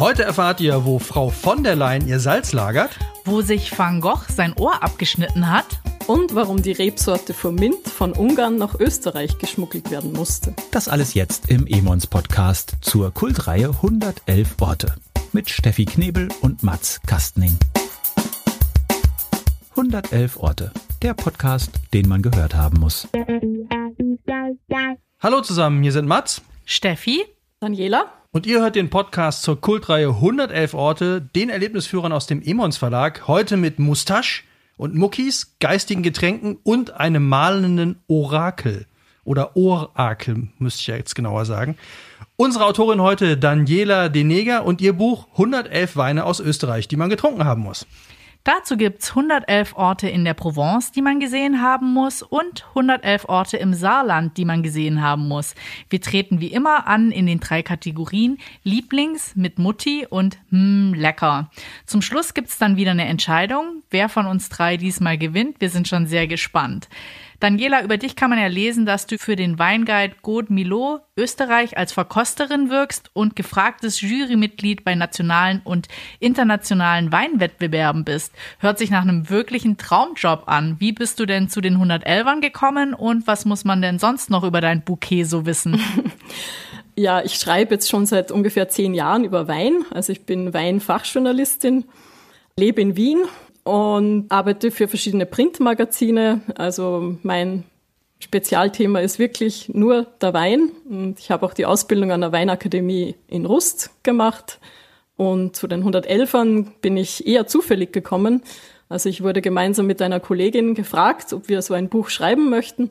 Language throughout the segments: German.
Heute erfahrt ihr, wo Frau von der Leyen ihr Salz lagert, wo sich Van Gogh sein Ohr abgeschnitten hat. Und warum die Rebsorte Mint von Ungarn nach Österreich geschmuggelt werden musste. Das alles jetzt im Emons Podcast zur Kultreihe 111 Orte mit Steffi Knebel und Mats Kastning. 111 Orte, der Podcast, den man gehört haben muss. Hallo zusammen, hier sind Mats, Steffi, Daniela und ihr hört den Podcast zur Kultreihe 111 Orte, den Erlebnisführern aus dem Emons Verlag, heute mit Mustache und Muckis, geistigen Getränken und einem malenden Orakel. Oder Orakel, müsste ich ja jetzt genauer sagen. Unsere Autorin heute Daniela Deneger und ihr Buch 111 Weine aus Österreich, die man getrunken haben muss. Dazu gibt's 111 Orte in der Provence, die man gesehen haben muss und 111 Orte im Saarland, die man gesehen haben muss. Wir treten wie immer an in den drei Kategorien Lieblings, mit Mutti und hm, lecker. Zum Schluss gibt's dann wieder eine Entscheidung, wer von uns drei diesmal gewinnt. Wir sind schon sehr gespannt. Daniela, über dich kann man ja lesen, dass du für den Weinguide Gaud Milo Österreich als Verkosterin wirkst und gefragtes Jurymitglied bei nationalen und internationalen Weinwettbewerben bist. Hört sich nach einem wirklichen Traumjob an. Wie bist du denn zu den 111ern gekommen und was muss man denn sonst noch über dein Bouquet so wissen? Ja, ich schreibe jetzt schon seit ungefähr zehn Jahren über Wein. Also ich bin Weinfachjournalistin, lebe in Wien und arbeite für verschiedene Printmagazine. Also mein Spezialthema ist wirklich nur der Wein. Und ich habe auch die Ausbildung an der Weinakademie in Rust gemacht. Und zu den 111ern bin ich eher zufällig gekommen. Also ich wurde gemeinsam mit einer Kollegin gefragt, ob wir so ein Buch schreiben möchten.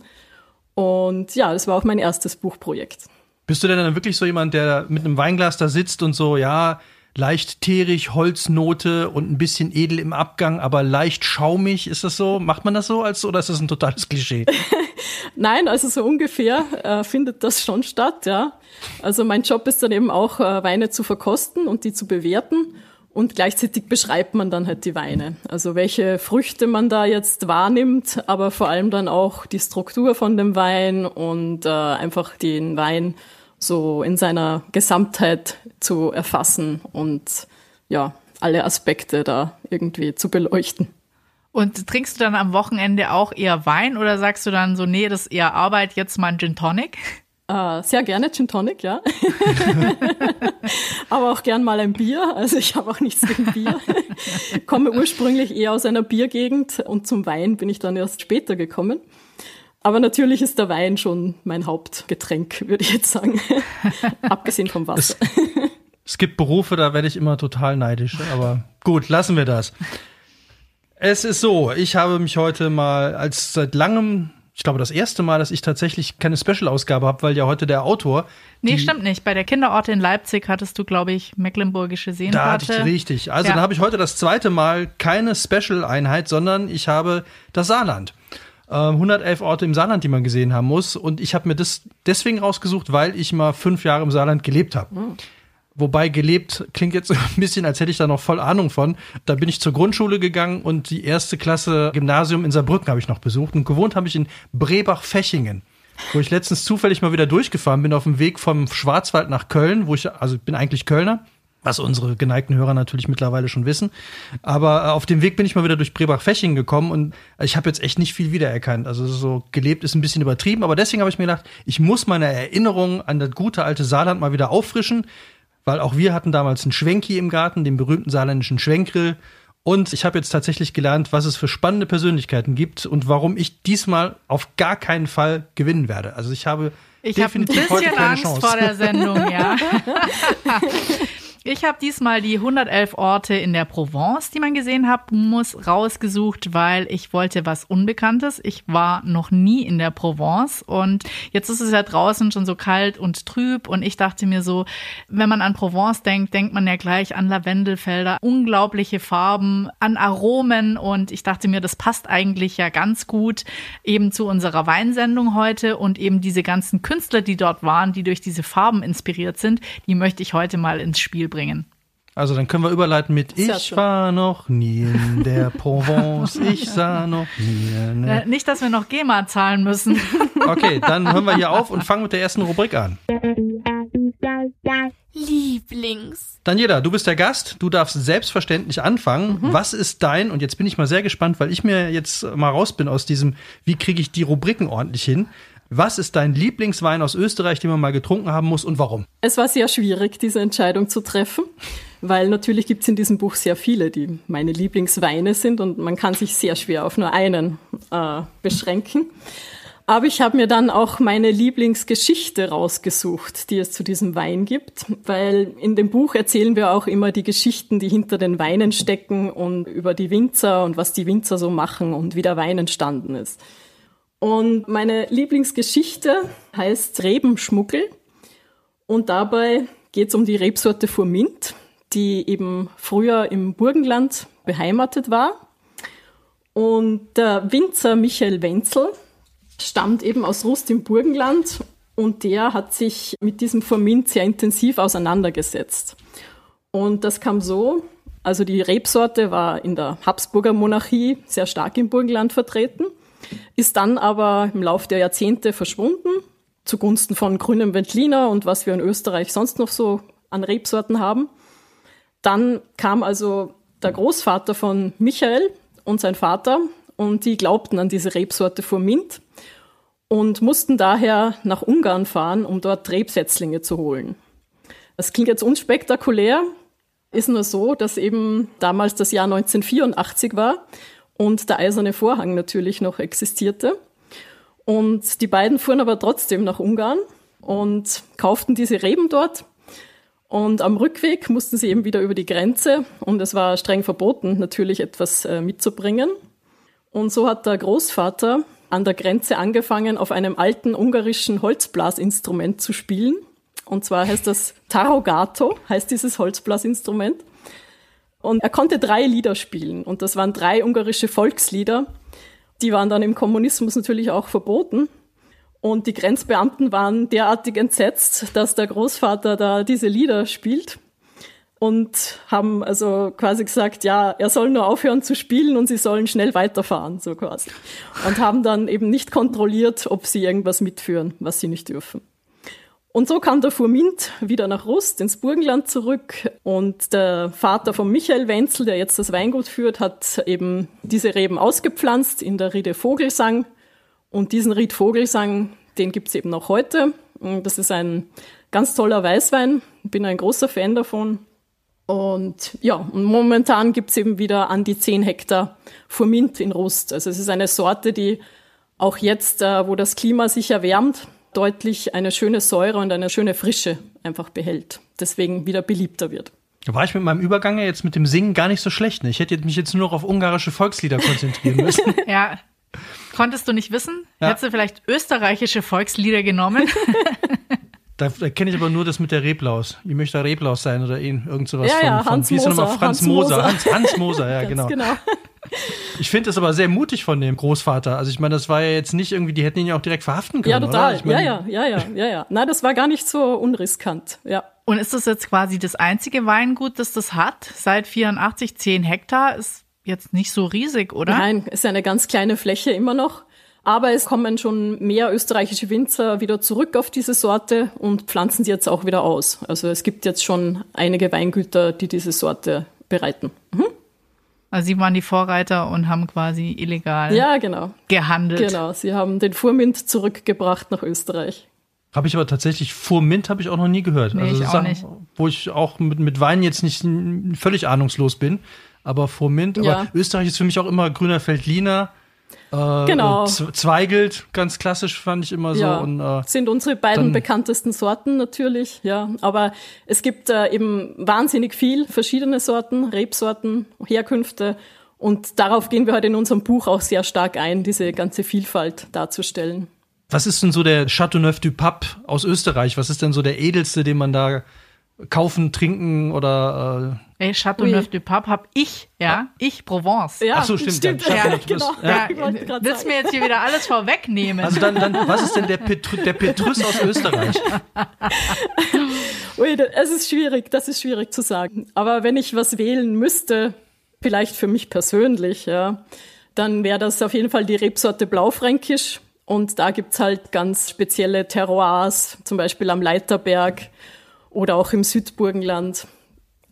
Und ja, das war auch mein erstes Buchprojekt. Bist du denn dann wirklich so jemand, der mit einem Weinglas da sitzt und so, ja, leicht teerig, Holznote und ein bisschen edel im Abgang, aber leicht schaumig. Ist das so? Macht man das so als oder ist das ein totales Klischee? Nein, also so ungefähr äh, findet das schon statt, ja. Also mein Job ist dann eben auch äh, Weine zu verkosten und die zu bewerten und gleichzeitig beschreibt man dann halt die Weine. Also welche Früchte man da jetzt wahrnimmt, aber vor allem dann auch die Struktur von dem Wein und äh, einfach den Wein so in seiner Gesamtheit zu erfassen und ja, alle Aspekte da irgendwie zu beleuchten. Und trinkst du dann am Wochenende auch eher Wein oder sagst du dann so, nee, das ist eher Arbeit, jetzt mal ein Gin Tonic? Uh, sehr gerne Gin Tonic, ja. Aber auch gern mal ein Bier. Also ich habe auch nichts gegen Bier. Komme ursprünglich eher aus einer Biergegend und zum Wein bin ich dann erst später gekommen. Aber natürlich ist der Wein schon mein Hauptgetränk, würde ich jetzt sagen. Abgesehen vom Wasser. Es, es gibt Berufe, da werde ich immer total neidisch. Aber gut, lassen wir das. Es ist so, ich habe mich heute mal als seit langem, ich glaube das erste Mal, dass ich tatsächlich keine Special-Ausgabe habe, weil ja heute der Autor. Nee, stimmt nicht. Bei der Kinderorte in Leipzig hattest du, glaube ich, mecklenburgische Seenplatte. Da hatte ich richtig. Also ja. dann habe ich heute das zweite Mal keine Special-Einheit, sondern ich habe das Saarland. 111 ähm, Orte im Saarland, die man gesehen haben muss. Und ich habe mir das deswegen rausgesucht, weil ich mal fünf Jahre im Saarland gelebt habe. Mhm. Wobei gelebt klingt jetzt ein bisschen, als hätte ich da noch voll Ahnung von. Da bin ich zur Grundschule gegangen und die erste Klasse Gymnasium in Saarbrücken habe ich noch besucht. Und gewohnt habe ich in Brebach-Fechingen, wo ich letztens zufällig mal wieder durchgefahren bin auf dem Weg vom Schwarzwald nach Köln, wo ich, also ich bin eigentlich Kölner was unsere geneigten Hörer natürlich mittlerweile schon wissen. Aber äh, auf dem Weg bin ich mal wieder durch Brebach-Feching gekommen und ich habe jetzt echt nicht viel wiedererkannt. Also so gelebt ist ein bisschen übertrieben, aber deswegen habe ich mir gedacht, ich muss meine Erinnerungen an das gute alte Saarland mal wieder auffrischen, weil auch wir hatten damals einen Schwenki im Garten, den berühmten saarländischen Schwenkgrill. Und ich habe jetzt tatsächlich gelernt, was es für spannende Persönlichkeiten gibt und warum ich diesmal auf gar keinen Fall gewinnen werde. Also ich habe ich definitiv hab ein bisschen Angst Chance. vor der Sendung, ja. Ich habe diesmal die 111 Orte in der Provence, die man gesehen hat, muss rausgesucht, weil ich wollte was Unbekanntes. Ich war noch nie in der Provence und jetzt ist es ja draußen schon so kalt und trüb und ich dachte mir so, wenn man an Provence denkt, denkt man ja gleich an Lavendelfelder, unglaubliche Farben, an Aromen und ich dachte mir, das passt eigentlich ja ganz gut eben zu unserer Weinsendung heute und eben diese ganzen Künstler, die dort waren, die durch diese Farben inspiriert sind, die möchte ich heute mal ins Spiel bringen. Also dann können wir überleiten mit Ich war noch nie in der Provence, ich sah noch nie. Ne. Nicht, dass wir noch GEMA zahlen müssen. Okay, dann hören wir hier auf und fangen mit der ersten Rubrik an. Lieblings. Daniela, du bist der Gast. Du darfst selbstverständlich anfangen. Mhm. Was ist dein, und jetzt bin ich mal sehr gespannt, weil ich mir jetzt mal raus bin aus diesem, wie kriege ich die Rubriken ordentlich hin? Was ist dein Lieblingswein aus Österreich, den man mal getrunken haben muss und warum? Es war sehr schwierig, diese Entscheidung zu treffen, weil natürlich gibt es in diesem Buch sehr viele, die meine Lieblingsweine sind und man kann sich sehr schwer auf nur einen äh, beschränken. Aber ich habe mir dann auch meine Lieblingsgeschichte rausgesucht, die es zu diesem Wein gibt, weil in dem Buch erzählen wir auch immer die Geschichten, die hinter den Weinen stecken und über die Winzer und was die Winzer so machen und wie der Wein entstanden ist. Und meine Lieblingsgeschichte heißt Rebenschmuggel. Und dabei geht es um die Rebsorte Furmint, die eben früher im Burgenland beheimatet war. Und der Winzer Michael Wenzel stammt eben aus Rust im Burgenland und der hat sich mit diesem Furmint sehr intensiv auseinandergesetzt. Und das kam so, also die Rebsorte war in der Habsburger Monarchie sehr stark im Burgenland vertreten ist dann aber im Laufe der Jahrzehnte verschwunden, zugunsten von grünem Veltliner und was wir in Österreich sonst noch so an Rebsorten haben. Dann kam also der Großvater von Michael und sein Vater und die glaubten an diese Rebsorte Furmint und mussten daher nach Ungarn fahren, um dort Rebsetzlinge zu holen. Das klingt jetzt unspektakulär, ist nur so, dass eben damals das Jahr 1984 war und der eiserne Vorhang natürlich noch existierte. Und die beiden fuhren aber trotzdem nach Ungarn und kauften diese Reben dort. Und am Rückweg mussten sie eben wieder über die Grenze und es war streng verboten, natürlich etwas äh, mitzubringen. Und so hat der Großvater an der Grenze angefangen, auf einem alten ungarischen Holzblasinstrument zu spielen. Und zwar heißt das Tarogato, heißt dieses Holzblasinstrument. Und er konnte drei Lieder spielen und das waren drei ungarische Volkslieder. Die waren dann im Kommunismus natürlich auch verboten. Und die Grenzbeamten waren derartig entsetzt, dass der Großvater da diese Lieder spielt und haben also quasi gesagt, ja, er soll nur aufhören zu spielen und sie sollen schnell weiterfahren, so quasi. Und haben dann eben nicht kontrolliert, ob sie irgendwas mitführen, was sie nicht dürfen. Und so kam der Furmint wieder nach Rust ins Burgenland zurück und der Vater von Michael Wenzel, der jetzt das Weingut führt, hat eben diese Reben ausgepflanzt in der Riede Vogelsang. Und diesen Ried Vogelsang, den gibt's eben noch heute. Das ist ein ganz toller Weißwein. Bin ein großer Fan davon. Und ja, und momentan gibt's eben wieder an die 10 Hektar Furmint in Rust. Also es ist eine Sorte, die auch jetzt, äh, wo das Klima sich erwärmt, deutlich eine schöne Säure und eine schöne Frische einfach behält. Deswegen wieder beliebter wird. Da war ich mit meinem Übergang ja jetzt mit dem Singen gar nicht so schlecht. Ne? Ich hätte mich jetzt nur noch auf ungarische Volkslieder konzentrieren müssen. ja. Konntest du nicht wissen? Ja. Hättest du vielleicht österreichische Volkslieder genommen? Da, da kenne ich aber nur das mit der Reblaus. Ich möchte Reblaus sein oder irgend sowas ja, von, ja, Hans von, wie ist Moser, Franz Hans Moser. Hans, Hans Moser, ja, genau. genau. Ich finde es aber sehr mutig von dem Großvater. Also ich meine, das war ja jetzt nicht irgendwie, die hätten ihn ja auch direkt verhaften können. Ja, total. Ich mein, ja, ja, ja, ja, ja, ja. Nein, das war gar nicht so unriskant. Ja. Und ist das jetzt quasi das einzige Weingut, das das hat? Seit 84, 10 Hektar ist jetzt nicht so riesig, oder? Nein, ist eine ganz kleine Fläche immer noch. Aber es kommen schon mehr österreichische Winzer wieder zurück auf diese Sorte und pflanzen sie jetzt auch wieder aus. Also es gibt jetzt schon einige Weingüter, die diese Sorte bereiten. Mhm. Also sie waren die Vorreiter und haben quasi illegal ja, genau. gehandelt. Genau, sie haben den Furmint zurückgebracht nach Österreich. Habe ich aber tatsächlich Furmint habe ich auch noch nie gehört. Nee, also ich auch nicht. Wo ich auch mit, mit Wein jetzt nicht völlig ahnungslos bin. Aber Furmint, ja. aber Österreich ist für mich auch immer grüner Feldliner. Äh, genau. Zweigelt, ganz klassisch fand ich immer so. Ja, und, äh, sind unsere beiden bekanntesten Sorten natürlich, ja. Aber es gibt äh, eben wahnsinnig viel verschiedene Sorten, Rebsorten, Herkünfte. Und darauf gehen wir heute in unserem Buch auch sehr stark ein, diese ganze Vielfalt darzustellen. Was ist denn so der Chateauneuf du Pape aus Österreich? Was ist denn so der edelste, den man da kaufen, trinken oder äh Ey, Chateauneuf du Pape hab ich, ja, ich Provence. Ja, Ach so, stimmt. stimmt. Ja, ja, genau. ja. ja. Willst mir jetzt hier wieder alles vorwegnehmen? Also dann, dann was ist denn der, Petru, der Petrus aus Österreich? Ui, es ist schwierig, das ist schwierig zu sagen. Aber wenn ich was wählen müsste, vielleicht für mich persönlich, ja, dann wäre das auf jeden Fall die Rebsorte Blaufränkisch. Und da gibt's halt ganz spezielle Terroirs, zum Beispiel am Leiterberg oder auch im Südburgenland,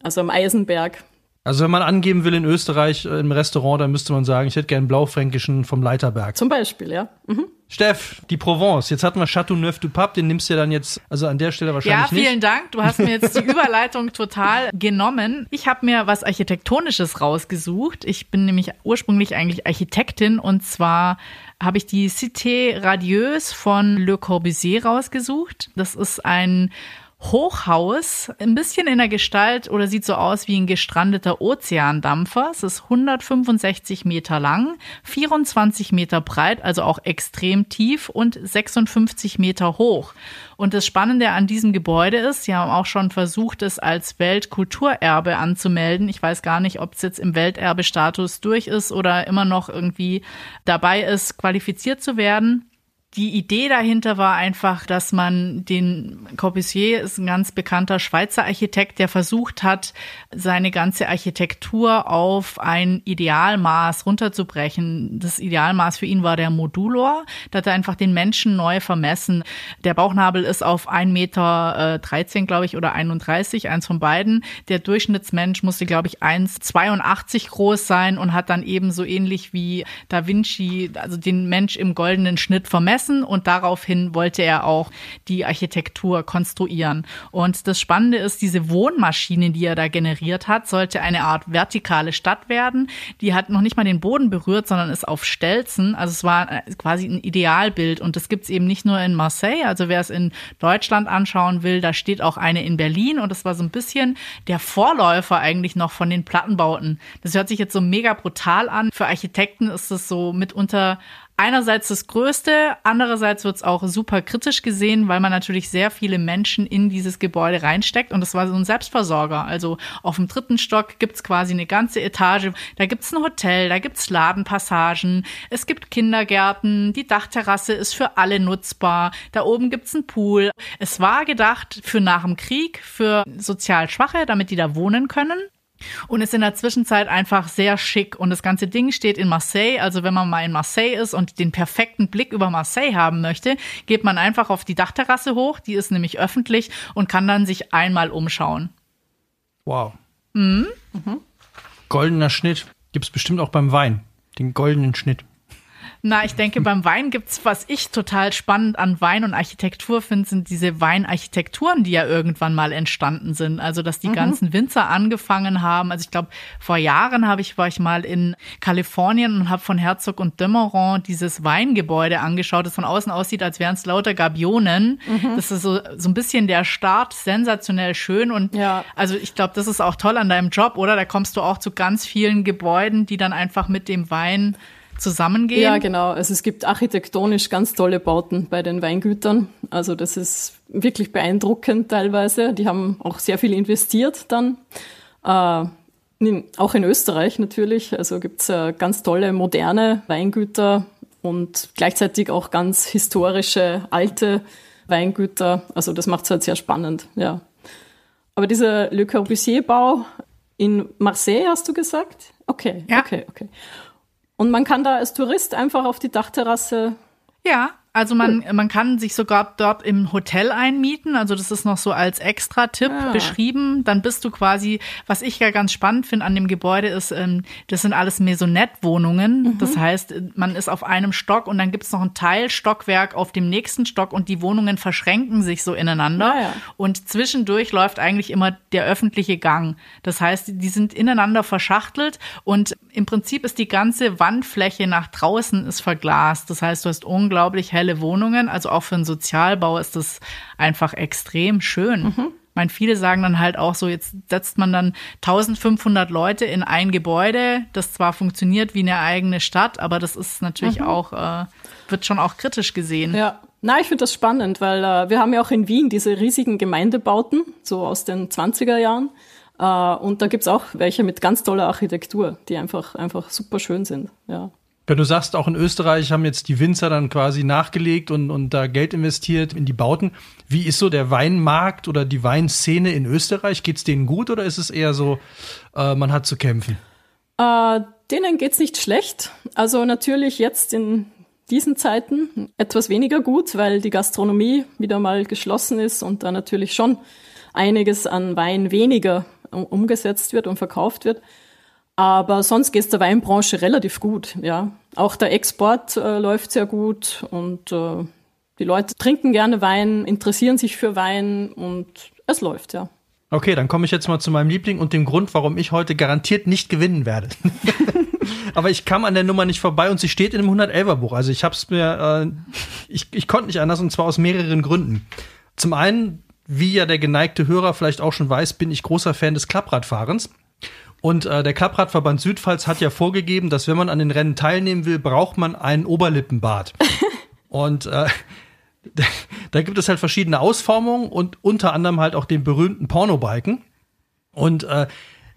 also am Eisenberg. Also wenn man angeben will in Österreich äh, im Restaurant, dann müsste man sagen, ich hätte gern Blaufränkischen vom Leiterberg. Zum Beispiel, ja. Mhm. Steff, die Provence. Jetzt hatten wir Chateau Neuf du Pape, den nimmst du ja dann jetzt, also an der Stelle wahrscheinlich nicht. Ja, vielen Dank. Du hast mir jetzt die Überleitung total genommen. Ich habe mir was Architektonisches rausgesucht. Ich bin nämlich ursprünglich eigentlich Architektin und zwar habe ich die Cité Radieuse von Le Corbusier rausgesucht. Das ist ein Hochhaus, ein bisschen in der Gestalt oder sieht so aus wie ein gestrandeter Ozeandampfer. Es ist 165 Meter lang, 24 Meter breit, also auch extrem tief und 56 Meter hoch. Und das Spannende an diesem Gebäude ist, sie haben auch schon versucht, es als Weltkulturerbe anzumelden. Ich weiß gar nicht, ob es jetzt im Welterbestatus durch ist oder immer noch irgendwie dabei ist, qualifiziert zu werden die Idee dahinter war einfach, dass man den Corbusier ist ein ganz bekannter Schweizer Architekt, der versucht hat, seine ganze Architektur auf ein Idealmaß runterzubrechen. Das Idealmaß für ihn war der Modulor. Da hat er einfach den Menschen neu vermessen. Der Bauchnabel ist auf 1,13 Meter, äh, glaube ich, oder 31, eins von beiden. Der Durchschnittsmensch musste, glaube ich, 1,82 groß sein und hat dann eben so ähnlich wie Da Vinci, also den Mensch im goldenen Schnitt vermessen gemessen und daraufhin wollte er auch die Architektur konstruieren. Und das Spannende ist, diese Wohnmaschine, die er da generiert hat, sollte eine Art vertikale Stadt werden. Die hat noch nicht mal den Boden berührt, sondern ist auf Stelzen. Also es war äh, quasi ein Idealbild. Und das gibt es eben nicht nur in Marseille. Also wer es in Deutschland anschauen will, da steht auch eine in Berlin. Und das war so ein bisschen der Vorläufer eigentlich noch von den Plattenbauten. Das hört sich jetzt so mega brutal an. Für Architekten ist es so mitunter einerseits das Größte, andererseits wird es auch super kritisch gesehen, weil man natürlich sehr viele Menschen in dieses Gebäude reinsteckt und das war so ein Selbstversorger. Also auf dem dritten Stock gibt's quasi eine ganze Etage, da gibt's ein Hotel, da gibt's Ladenpassagen, es gibt Kindergärten, die Dachterrasse ist für alle nutzbar, da oben gibt's einen Pool. Es war gedacht für nach dem Krieg, für sozial Schwache, damit die da wohnen können. Und ist in der Zwischenzeit einfach sehr schick. Und das ganze Ding steht in Marseille. Also wenn man mal in Marseille ist und den perfekten Blick über Marseille haben möchte, geht man einfach auf die Dachterrasse hoch. Die ist nämlich öffentlich und kann dann sich einmal umschauen. Wow. Mhm. Mhm. Goldener Schnitt. Gibt's bestimmt auch beim Wein. Den goldenen Schnitt. Na, ich denke, beim Wein gibt's, was ich total spannend an Wein und Architektur finde, sind diese Weinarchitekturen, die ja irgendwann mal entstanden sind. Also, dass die mhm. ganzen Winzer angefangen haben. Also, ich glaube, vor Jahren habe ich, war ich mal in Kalifornien und habe von Herzog und Demeron dieses Weingebäude angeschaut, das von außen aussieht, als wären es lauter Gabionen. Mhm. Das ist so, so ein bisschen der Start, sensationell schön. Und ja. also, ich glaube, das ist auch toll an deinem Job, oder? Da kommst du auch zu ganz vielen Gebäuden, die dann einfach mit dem Wein zusammengehen? Ja, genau. Also es gibt architektonisch ganz tolle Bauten bei den Weingütern. Also das ist wirklich beeindruckend teilweise. Die haben auch sehr viel investiert dann. Äh, auch in Österreich natürlich. Also gibt's äh, ganz tolle moderne Weingüter und gleichzeitig auch ganz historische alte Weingüter. Also das macht es halt sehr spannend, ja. Aber dieser Le Corbusier-Bau in Marseille, hast du gesagt? Okay, ja. okay, okay. Und man kann da als Tourist einfach auf die Dachterrasse. Ja, also man, man kann sich sogar dort im Hotel einmieten. Also das ist noch so als Extra-Tipp ah. beschrieben. Dann bist du quasi, was ich ja ganz spannend finde an dem Gebäude ist, ähm, das sind alles Maisonette-Wohnungen. Mhm. Das heißt, man ist auf einem Stock und dann gibt es noch ein Teilstockwerk auf dem nächsten Stock und die Wohnungen verschränken sich so ineinander. Ah, ja. Und zwischendurch läuft eigentlich immer der öffentliche Gang. Das heißt, die sind ineinander verschachtelt und im Prinzip ist die ganze Wandfläche nach draußen ist verglast. Das heißt, du hast unglaublich helle geile Wohnungen. Also auch für einen Sozialbau ist das einfach extrem schön. Mhm. Ich meine, viele sagen dann halt auch so, jetzt setzt man dann 1500 Leute in ein Gebäude, das zwar funktioniert wie eine eigene Stadt, aber das ist natürlich mhm. auch, äh, wird schon auch kritisch gesehen. Ja, na, ich finde das spannend, weil äh, wir haben ja auch in Wien diese riesigen Gemeindebauten, so aus den 20er Jahren. Äh, und da gibt's auch welche mit ganz toller Architektur, die einfach, einfach super schön sind. Ja. Wenn du sagst, auch in Österreich haben jetzt die Winzer dann quasi nachgelegt und, und da Geld investiert in die Bauten. Wie ist so der Weinmarkt oder die Weinszene in Österreich? Geht's denen gut oder ist es eher so, äh, man hat zu kämpfen? Äh, denen geht's nicht schlecht. Also natürlich jetzt in diesen Zeiten etwas weniger gut, weil die Gastronomie wieder mal geschlossen ist und da natürlich schon einiges an Wein weniger umgesetzt wird und verkauft wird. Aber sonst geht es der Weinbranche relativ gut, ja. Auch der Export äh, läuft sehr gut und äh, die Leute trinken gerne Wein, interessieren sich für Wein und es läuft, ja. Okay, dann komme ich jetzt mal zu meinem Liebling und dem Grund, warum ich heute garantiert nicht gewinnen werde. Aber ich kam an der Nummer nicht vorbei und sie steht in dem 111er Buch. Also ich habe es mir, äh, ich, ich konnte nicht anders und zwar aus mehreren Gründen. Zum einen, wie ja der geneigte Hörer vielleicht auch schon weiß, bin ich großer Fan des Klappradfahrens. Und äh, der Klappradverband Südpfalz hat ja vorgegeben, dass wenn man an den Rennen teilnehmen will, braucht man einen Oberlippenbart. und äh, da gibt es halt verschiedene Ausformungen und unter anderem halt auch den berühmten Pornobalken. Und äh,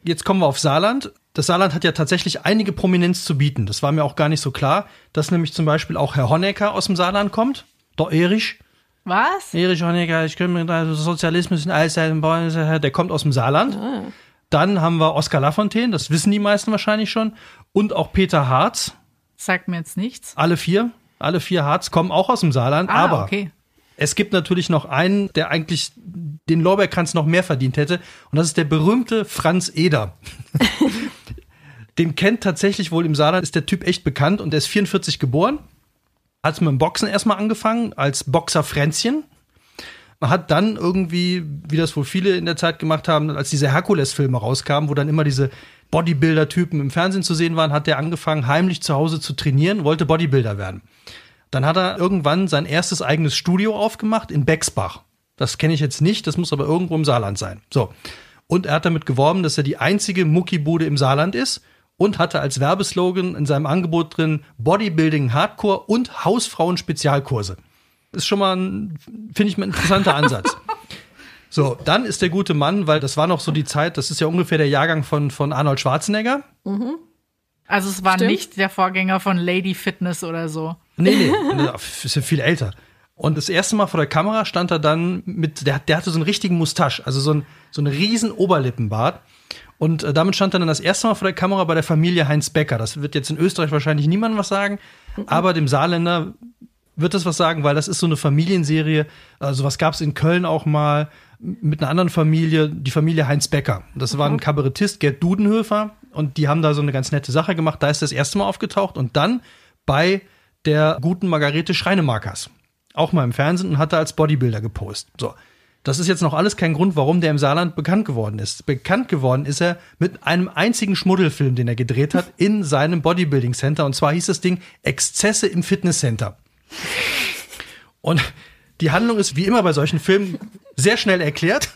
jetzt kommen wir auf Saarland. Das Saarland hat ja tatsächlich einige Prominenz zu bieten. Das war mir auch gar nicht so klar, dass nämlich zum Beispiel auch Herr Honecker aus dem Saarland kommt. Der Erich. Was? Erich Honecker, ich könnte mir da Sozialismus in Allzeiten bauen, der kommt aus dem Saarland. Ah. Dann haben wir Oskar Lafontaine, das wissen die meisten wahrscheinlich schon. Und auch Peter Harz. Sagt mir jetzt nichts. Alle vier, alle vier Harz kommen auch aus dem Saarland. Ah, aber okay. es gibt natürlich noch einen, der eigentlich den Lorbeerkranz noch mehr verdient hätte. Und das ist der berühmte Franz Eder. den kennt tatsächlich wohl im Saarland, ist der Typ echt bekannt und der ist 44 geboren. Hat mit dem Boxen erstmal angefangen, als Boxer Fränzchen hat dann irgendwie, wie das wohl viele in der Zeit gemacht haben, als diese Herkules-Filme rauskamen, wo dann immer diese Bodybuilder-Typen im Fernsehen zu sehen waren, hat der angefangen, heimlich zu Hause zu trainieren, wollte Bodybuilder werden. Dann hat er irgendwann sein erstes eigenes Studio aufgemacht in Bexbach. Das kenne ich jetzt nicht, das muss aber irgendwo im Saarland sein. So. Und er hat damit geworben, dass er die einzige Muckibude im Saarland ist und hatte als Werbeslogan in seinem Angebot drin Bodybuilding Hardcore und Hausfrauen Spezialkurse ist schon mal ein, finde ich, ein interessanter Ansatz. So, dann ist der gute Mann, weil das war noch so die Zeit, das ist ja ungefähr der Jahrgang von, von Arnold Schwarzenegger. Mhm. Also es war Stimmt. nicht der Vorgänger von Lady Fitness oder so. Nee, nee, ist ja viel älter. Und das erste Mal vor der Kamera stand er dann mit, der, der hatte so einen richtigen Mustache, also so, ein, so einen riesen Oberlippenbart. Und äh, damit stand er dann das erste Mal vor der Kamera bei der Familie Heinz Becker. Das wird jetzt in Österreich wahrscheinlich niemand was sagen, mhm. aber dem Saarländer wird das was sagen, weil das ist so eine Familienserie. Also was gab es in Köln auch mal mit einer anderen Familie, die Familie Heinz Becker. Das mhm. war ein mhm. Kabarettist, Gerd Dudenhöfer, und die haben da so eine ganz nette Sache gemacht. Da ist das erste Mal aufgetaucht und dann bei der guten Margarete Schreinemarkers. Auch mal im Fernsehen und hat da als Bodybuilder gepostet. So. Das ist jetzt noch alles kein Grund, warum der im Saarland bekannt geworden ist. Bekannt geworden ist er mit einem einzigen Schmuddelfilm, den er gedreht hat, in seinem Bodybuilding Center. Und zwar hieß das Ding Exzesse im Fitnesscenter. Und die Handlung ist wie immer bei solchen Filmen sehr schnell erklärt.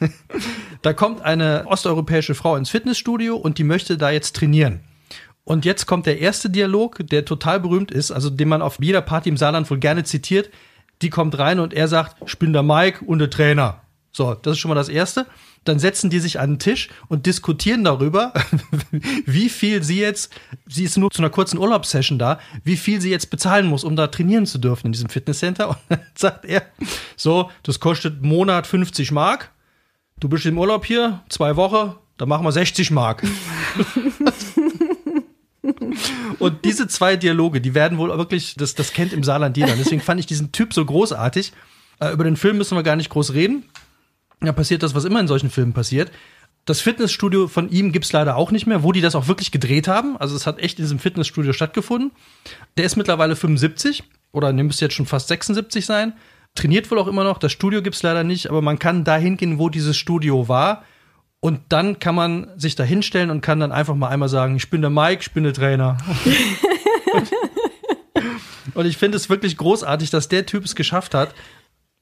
Da kommt eine osteuropäische Frau ins Fitnessstudio und die möchte da jetzt trainieren. Und jetzt kommt der erste Dialog, der total berühmt ist, also den man auf jeder Party im Saarland wohl gerne zitiert. Die kommt rein und er sagt, ich bin der Mike und der Trainer. So, das ist schon mal das Erste dann setzen die sich an den Tisch und diskutieren darüber, wie viel sie jetzt, sie ist nur zu einer kurzen Urlaubssession da, wie viel sie jetzt bezahlen muss, um da trainieren zu dürfen in diesem Fitnesscenter. Und dann sagt er, so, das kostet Monat 50 Mark. Du bist im Urlaub hier, zwei Wochen, da machen wir 60 Mark. Und diese zwei Dialoge, die werden wohl wirklich, das, das kennt im Saarland jeder. Deswegen fand ich diesen Typ so großartig. Äh, über den Film müssen wir gar nicht groß reden ja, passiert das, was immer in solchen Filmen passiert. Das Fitnessstudio von ihm gibt's leider auch nicht mehr, wo die das auch wirklich gedreht haben. Also es hat echt in diesem Fitnessstudio stattgefunden. Der ist mittlerweile 75 oder der müsste jetzt schon fast 76 sein. Trainiert wohl auch immer noch. Das Studio gibt's leider nicht, aber man kann da hingehen, wo dieses Studio war. Und dann kann man sich da hinstellen und kann dann einfach mal einmal sagen, ich bin der Mike, ich bin der Trainer. und ich finde es wirklich großartig, dass der Typ es geschafft hat,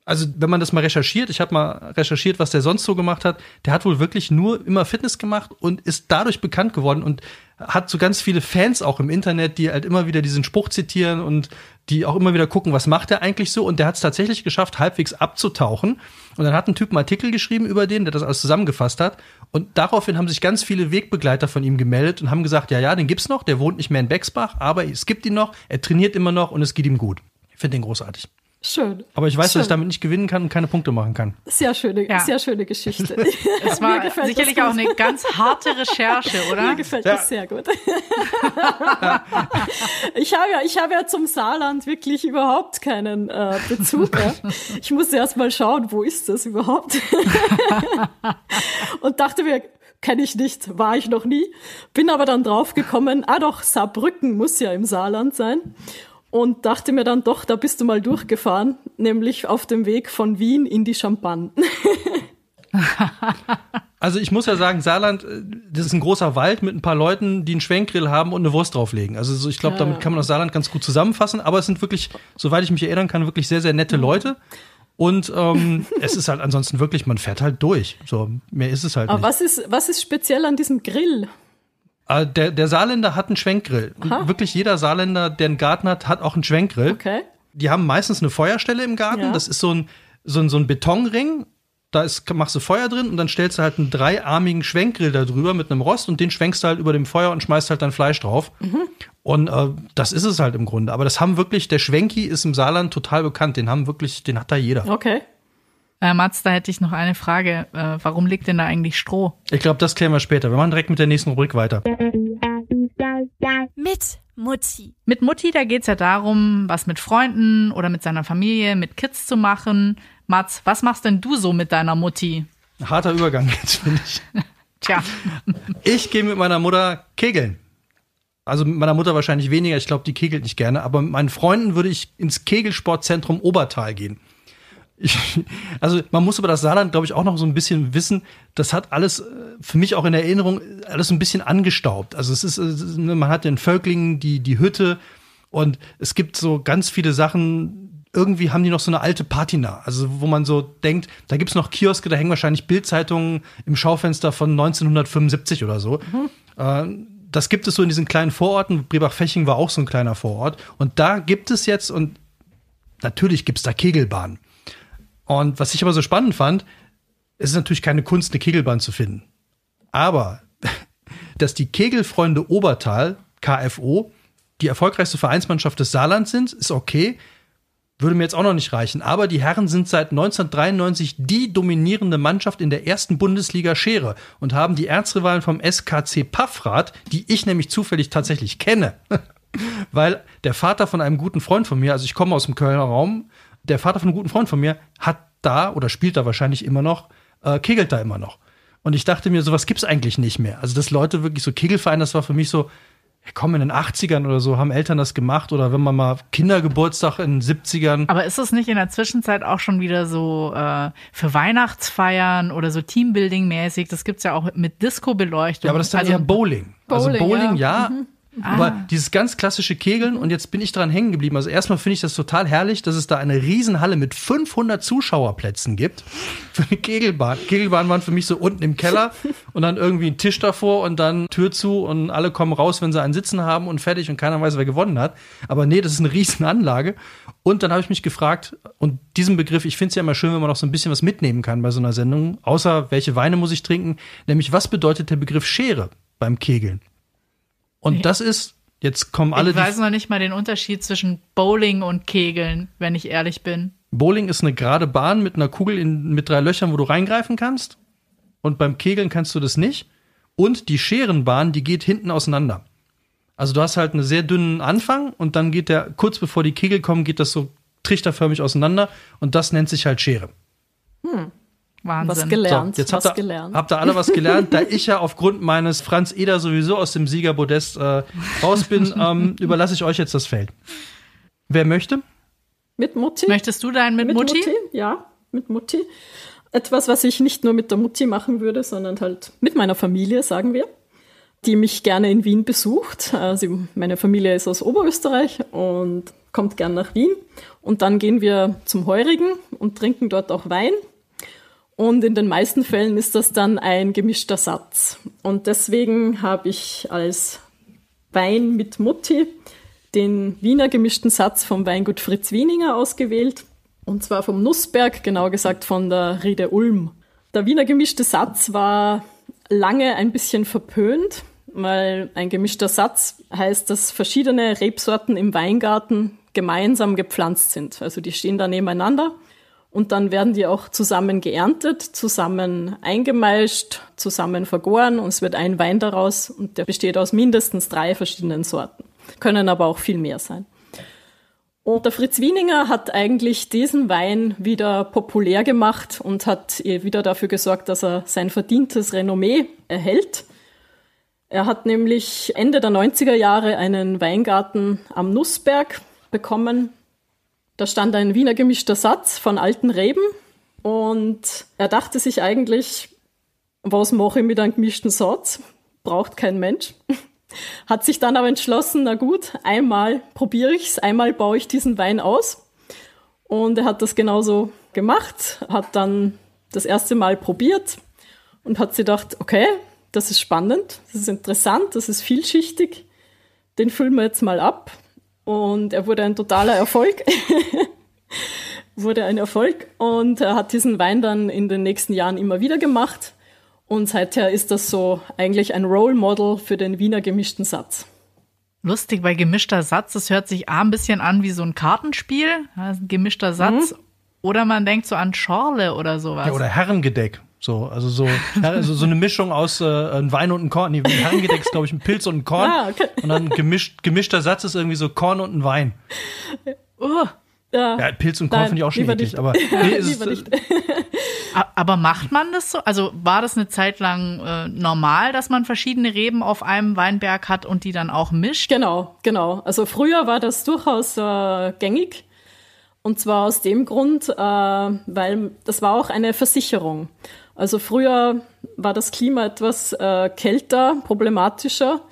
also wenn man das mal recherchiert, ich habe mal recherchiert, was der sonst so gemacht hat, der hat wohl wirklich nur immer Fitness gemacht und ist dadurch bekannt geworden und hat so ganz viele Fans auch im Internet, die halt immer wieder diesen Spruch zitieren und die auch immer wieder gucken, was macht er eigentlich so und der hat es tatsächlich geschafft, halbwegs abzutauchen und dann hat ein Typ einen Artikel geschrieben über den, der das alles zusammengefasst hat und daraufhin haben sich ganz viele Wegbegleiter von ihm gemeldet und haben gesagt, ja, ja, den gibt's noch, der wohnt nicht mehr in Bexbach, aber es gibt ihn noch, er trainiert immer noch und es geht ihm gut. Ich finde den großartig. Schön. Aber ich weiß, Schön. dass ich damit nicht gewinnen kann und keine Punkte machen kann. Sehr schöne, Ja. sehr schöne Geschichte. Es Mir war sicherlich auch eine ganz harte Recherche, Mir oder? gefällt Ja. das sehr gut. ich habe ja, ich habe ja zum Saarland wirklich überhaupt keinen äh, Bezug. Ja. Ich musste erst mal schauen, wo ist das überhaupt? Und dachte mir, kenne ich nicht, war ich noch nie. Bin aber dann draufgekommen, ah doch, Saarbrücken muss ja im Saarland sein. Und dachte mir dann doch, da bist du mal durchgefahren, nämlich auf dem Weg von Wien in die Champagne. Also ich muss ja sagen, Saarland, äh, das ist ein großer Wald mit ein paar Leuten, die einen Schwenkgrill haben und eine Wurst drauflegen. Also so, ich glaube, damit kann man das Saarland ganz gut zusammenfassen. Aber es sind wirklich, soweit ich mich erinnern kann, wirklich sehr, sehr nette Leute. Und ähm, es ist halt ansonsten wirklich, man fährt halt durch. So, mehr ist es halt Aber nicht. was ist, was ist speziell an diesem Grill? Äh, der, der Saarländer hat einen Schwenkgrill. Aha. wirklich jeder Saarländer, der einen Garten hat, hat auch einen Schwenkgrill. Okay. Die haben meistens eine Feuerstelle im Garten. Ja. Das ist so ein, so ein, so ein Betonring. Da ist, machst du Feuer drin und dann stellst du halt einen dreiarmigen Schwenkgrill da drüber mit einem Rost und den schwenkst du halt über dem Feuer und schmeißt halt dein Fleisch drauf. Mhm. Und äh, das ist es halt im Grunde. Aber das haben wirklich, der Schwenki ist im Saarland total bekannt. Den haben wirklich, den hat da jeder. Okay. Äh, Mats, da hätte ich noch eine Frage. Äh, warum liegt denn da eigentlich Stroh? Ich glaube, das klären wir später. Wir machen direkt mit der nächsten Rubrik weiter. Mit Mutti. Mit Mutti, da geht's ja darum, was mit Freunden oder mit seiner Familie, mit Kids zu machen. Mats, was machst denn du so mit deiner Mutti? Harter Übergang jetzt, finde ich. Tja, Ich gehe mit meiner Mutter kegeln. Also mit meiner Mutter wahrscheinlich weniger, ich glaube, die kegelt nicht gerne, aber mit meinen Freunden würde ich ins Kegelsportzentrum Obertal gehen. Ich, also man muss über das Saarland, glaube ich, auch noch so ein bisschen wissen, das hat alles äh, für mich auch in Erinnerung alles so ein bisschen angestaubt. Also es ist, es ne, man hat den Völklingen die, die Hütte und es gibt so ganz viele Sachen, irgendwie haben die noch so eine alte Patina, also wo man so denkt, da gibt's noch Kioske, da hängen wahrscheinlich Bildzeitungen im Schaufenster von 1975 oder so. Äh, das gibt es so in diesen kleinen Vororten. Brebach-Feching war auch so ein kleiner Vorort. Und da gibt es jetzt, und natürlich gibt's da Kegelbahnen. Und was ich aber so spannend fand, es ist natürlich keine Kunst, eine Kegelbahn zu finden. Aber, dass die Kegelfreunde Obertal, KFO, die erfolgreichste Vereinsmannschaft des Saarlands sind, ist okay. Würde mir jetzt auch noch nicht reichen. Aber die Herren sind seit 1993 die dominierende Mannschaft in der ersten Bundesliga Schere und haben die Erzrivalen vom SKC Paffrath, die ich nämlich zufällig tatsächlich kenne. Weil der Vater von einem guten Freund von mir, also ich komme aus dem Kölner Raum, der Vater von einem guten Freund von mir hat da oder spielt da wahrscheinlich immer noch, äh, kegelt da immer noch. Und ich dachte mir, sowas gibt's eigentlich nicht mehr. Also, dass Leute wirklich so Kegelvereine, das war für mich so, ja, komm, in den 80ern oder so haben Eltern das gemacht oder wenn man mal Kindergeburtstag in den 70ern. aber ist es nicht in der Zwischenzeit auch schon wieder so äh, für Weihnachtsfeiern oder so Teambuilding-mäßig? Das gibt's ja auch mit Disco-Beleuchtung. Ja, aber das ist dann also, eher Bowling. also Bowling, Bowling, ja. Ja. Aber dieses ganz klassische Kegeln und jetzt bin ich dran hängen geblieben. Also erstmal finde ich das total herrlich, dass es da eine Riesenhalle mit 500 Zuschauerplätzen gibt für eine Kegelbahn. Kegelbahnen waren für mich so unten im Keller und dann irgendwie ein Tisch davor und dann Tür zu und alle kommen raus, wenn sie einen Sitzen haben und fertig und keiner weiß, wer gewonnen hat. Aber nee, das ist eine Riesenanlage. Und dann habe ich mich gefragt, und diesen Begriff, ich finde es ja immer schön, wenn man noch so ein bisschen was mitnehmen kann bei so einer Sendung, außer welche Weine muss ich trinken, nämlich was bedeutet der Begriff Schere beim Kegeln? Und das ist, jetzt kommen alle, ich weiß noch nicht mal den Unterschied zwischen Bowling und Kegeln, wenn ich ehrlich bin. Bowling ist eine gerade Bahn mit einer Kugel in, mit drei Löchern, wo du reingreifen kannst. Und beim Kegeln kannst du das nicht. Und die Scherenbahn, die geht hinten auseinander. Also du hast halt einen sehr dünnen Anfang und dann geht der, kurz bevor die Kegel kommen, geht das so trichterförmig auseinander und das nennt sich halt Schere. Wahnsinn. Was gelernt. So, jetzt was habt ihr, gelernt. habt ihr alle was gelernt. da ich ja aufgrund meines Franz Eder sowieso aus dem Siegerpodest äh, raus bin, ähm, überlasse ich euch jetzt das Feld. Wer möchte? Mit Mutti? Möchtest du deinen mit, mit Mutti? Ja, mit Mutti. Etwas, was ich nicht nur mit der Mutti machen würde, sondern halt mit meiner Familie, sagen wir, die mich gerne in Wien besucht. Also meine Familie ist aus Oberösterreich und kommt gern nach Wien. Und dann gehen wir zum Heurigen und trinken dort auch Wein. Und in den meisten Fällen ist das dann ein gemischter Satz. Und deswegen habe ich als Wein mit Mutti den Wiener gemischten Satz vom Weingut Fritz Wieninger ausgewählt. Und zwar vom Nussberg, genau gesagt von der Riede Ulm. Der Wiener gemischte Satz war lange ein bisschen verpönt, weil ein gemischter Satz heißt, dass verschiedene Rebsorten im Weingarten gemeinsam gepflanzt sind. Also die stehen da nebeneinander und dann werden die auch zusammen geerntet, zusammen eingemeischt, zusammen vergoren und es wird ein Wein daraus und der besteht aus mindestens drei verschiedenen Sorten. Können aber auch viel mehr sein. Und der Fritz Wieninger hat eigentlich diesen Wein wieder populär gemacht und hat wieder dafür gesorgt, dass er sein verdientes Renommee erhält. Er hat nämlich Ende der 90er Jahre einen Weingarten am Nussberg bekommen. Da stand ein Wiener gemischter Satz von alten Reben und er dachte sich eigentlich, was mache ich mit einem gemischten Satz? Braucht kein Mensch. Hat sich dann aber entschlossen, na gut, einmal probiere ich es, einmal baue ich diesen Wein aus. Und er hat das genauso gemacht, hat dann das erste Mal probiert und hat sich gedacht, okay, das ist spannend, das ist interessant, das ist vielschichtig, den füllen wir jetzt mal ab. Und er wurde ein totaler Erfolg. wurde ein Erfolg und er hat diesen Wein dann in den nächsten Jahren immer wieder gemacht und seither ist das so eigentlich ein Role Model für den Wiener gemischten Satz. Lustig bei gemischter Satz, das hört sich A ein bisschen an wie so ein Kartenspiel, ein gemischter Satz. Mhm. Oder man denkt so an Schorle oder sowas. Ja, oder Herrengedeck. So, also so, also so eine Mischung aus äh, ein Wein und ein Korn. Nee, Herrengedeck ist, glaube ich, ein Pilz und ein Korn. Ah, okay. Und dann gemischt, gemischter Satz ist irgendwie so Korn und ein Wein. Oh, ja. ja, Pilz und Korn finde ich auch schon eklig, aber nee, ist, nicht. Aber macht man das so? Also war das eine Zeit lang äh, normal, dass man verschiedene Reben auf einem Weinberg hat und die dann auch mischt? Genau, genau. Also früher war das durchaus äh, gängig. Und zwar aus dem Grund, äh, weil das war auch eine Versicherung. Also früher war das Klima etwas äh, kälter, problematischer.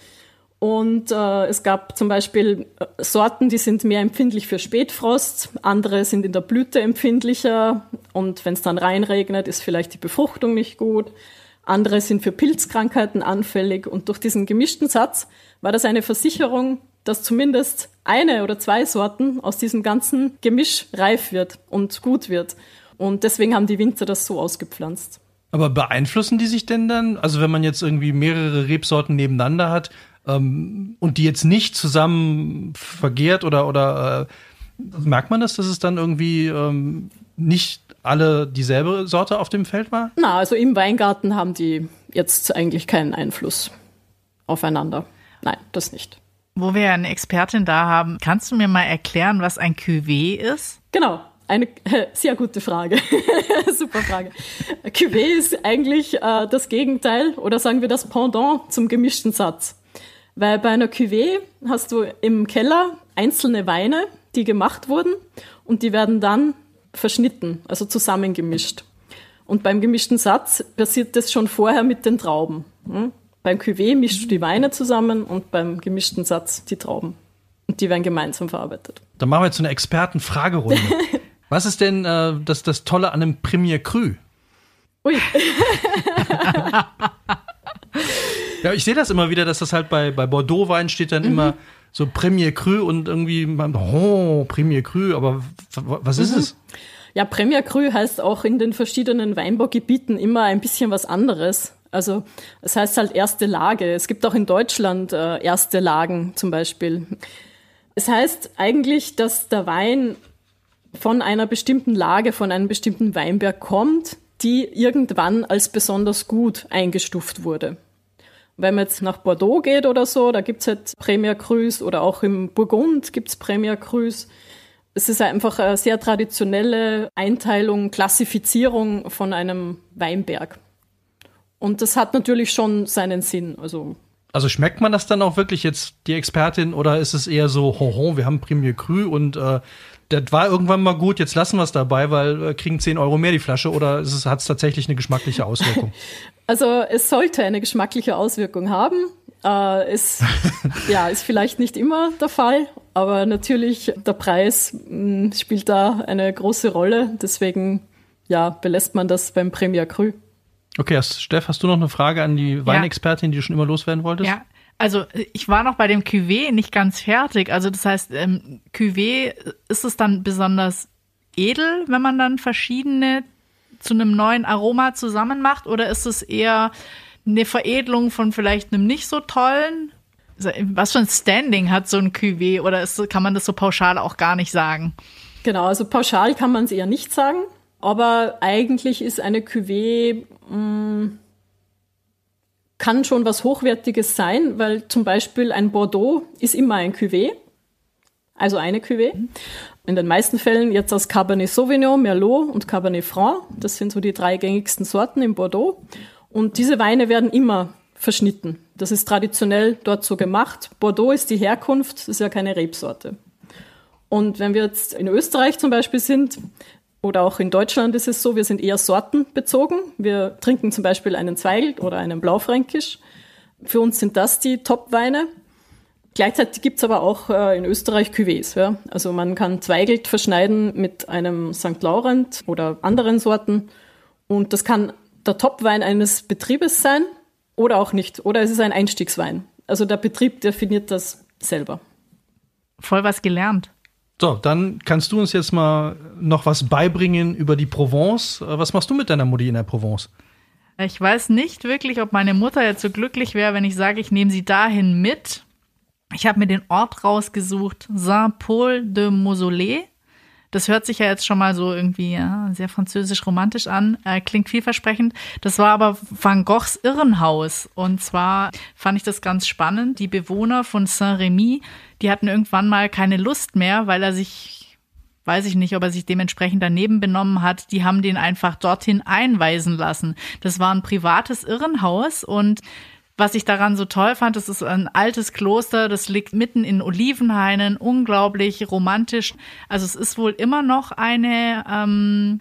Und äh, es gab zum Beispiel äh, Sorten, die sind mehr empfindlich für Spätfrost, andere sind in der Blüte empfindlicher und wenn es dann reinregnet, ist vielleicht die Befruchtung nicht gut. Andere sind für Pilzkrankheiten anfällig und durch diesen gemischten Satz war das eine Versicherung, dass zumindest eine oder zwei Sorten aus diesem ganzen Gemisch reif wird und gut wird. Und deswegen haben die Winzer das so ausgepflanzt. Aber beeinflussen die sich denn dann? Also wenn man jetzt irgendwie mehrere Rebsorten nebeneinander hat, ähm, und die jetzt nicht zusammen vergehrt oder, oder äh, merkt man das, dass es dann irgendwie ähm, nicht alle dieselbe Sorte auf dem Feld war? Na, also im Weingarten haben die jetzt eigentlich keinen Einfluss aufeinander. Nein, das nicht. Wo wir eine Expertin da haben, kannst du mir mal erklären, was ein Cuvée ist? Genau, eine äh, sehr gute Frage. Super Frage. Cuvée ist eigentlich äh, das Gegenteil oder sagen wir das Pendant zum gemischten Satz. Weil bei einer Cuvée hast du im Keller einzelne Weine, die gemacht wurden und die werden dann verschnitten, also zusammengemischt. Und beim gemischten Satz passiert das schon vorher mit den Trauben. Hm? Beim Cuvée mischst du die Weine zusammen und beim gemischten Satz die Trauben. Und die werden gemeinsam verarbeitet. Dann machen wir jetzt so eine Expertenfragerunde. Was ist denn äh, das, das Tolle an einem Premier Cru? Ui. Ja, ich sehe das immer wieder, dass das halt bei, bei Bordeaux-Wein steht dann mhm. immer so Premier Cru und irgendwie, oh, Premier Cru, aber was ist mhm. es? Ja, Premier Cru heißt auch in den verschiedenen Weinbaugebieten immer ein bisschen was anderes. Also es heißt halt erste Lage. Es gibt auch in Deutschland äh, erste Lagen zum Beispiel. Es heißt eigentlich, dass der Wein von einer bestimmten Lage, von einem bestimmten Weinberg kommt, die irgendwann als besonders gut eingestuft wurde. Wenn man jetzt nach Bordeaux geht oder so, da gibt's halt Premier Crus oder auch im Burgund gibt's Premier Crus. Es ist einfach eine sehr traditionelle Einteilung, Klassifizierung von einem Weinberg. Und das hat natürlich schon seinen Sinn. Also also schmeckt man das dann auch wirklich jetzt, die Expertin, oder ist es eher so, hoho, wir haben Premier Cru und äh, das war irgendwann mal gut, jetzt lassen wir es dabei, weil wir kriegen 10 Euro mehr die Flasche oder hat es tatsächlich eine geschmackliche Auswirkung? Also es sollte eine geschmackliche Auswirkung haben. Äh, es ja, ist vielleicht nicht immer der Fall, aber natürlich der Preis mh, mm, spielt da eine große Rolle. Deswegen ja, belässt man das beim Premier Cru. Okay, hast, Steff, hast du noch eine Frage an die Weinexpertin, die du schon immer loswerden wolltest? Ja, also ich war noch bei dem Cuvée nicht ganz fertig. Also das heißt, ähm, Cuvée, ist es dann besonders edel, wenn man dann verschiedene zu einem neuen Aroma zusammen macht? Oder ist es eher eine Veredelung von vielleicht einem nicht so tollen? Was für ein Standing hat so ein Cuvée oder ist, kann man das so pauschal auch gar nicht sagen? Genau, also pauschal kann man es eher nicht sagen, aber eigentlich ist eine Cuvée mh, mm, kann schon was Hochwertiges sein, weil zum Beispiel ein Bordeaux ist immer ein Cuvée, also eine Cuvée. In den meisten Fällen jetzt aus Cabernet Sauvignon, Merlot und Cabernet Franc. Das sind so die drei gängigsten Sorten im Bordeaux. Und diese Weine werden immer verschnitten. Das ist traditionell dort so gemacht. Bordeaux ist die Herkunft, das ist ja keine Rebsorte. Und wenn wir jetzt in Österreich zum Beispiel sind, oder auch in Deutschland ist es so, wir sind eher sortenbezogen. Wir trinken zum Beispiel einen Zweigel oder einen Blaufränkisch. Für uns sind das die Top-Weine. Gleichzeitig gibt's aber auch äh, in Österreich Cuvées. Ja? Also man kann Zweigelt verschneiden mit einem St. Laurent oder anderen Sorten. Und das kann der Top-Wein eines Betriebes sein oder auch nicht. Oder es ist ein Einstiegswein. Also der Betrieb definiert das selber. Voll was gelernt. So, dann kannst du uns jetzt mal noch was beibringen über die Provence. Äh, was machst du mit deiner Mutti in der Provence? Ich weiß nicht wirklich, ob meine Mutter jetzt so glücklich wäre, wenn ich sage, ich nehme sie dahin mit. Ich habe mir den Ort rausgesucht, Saint-Paul de Mausolée. Das hört sich ja jetzt schon mal so irgendwie ja, sehr französisch romantisch an, äh, klingt vielversprechend. Das war aber Van Goghs Irrenhaus. Und zwar fand ich das ganz spannend. Die Bewohner von Saint-Rémy, die hatten irgendwann mal keine Lust mehr, weil er sich weiß ich nicht, ob er sich dementsprechend daneben benommen hat. Die haben den einfach dorthin einweisen lassen. Das war ein privates Irrenhaus und was ich daran so toll fand, das ist ein altes Kloster, das liegt mitten in Olivenhainen, unglaublich romantisch. Also es ist wohl immer noch eine ähm,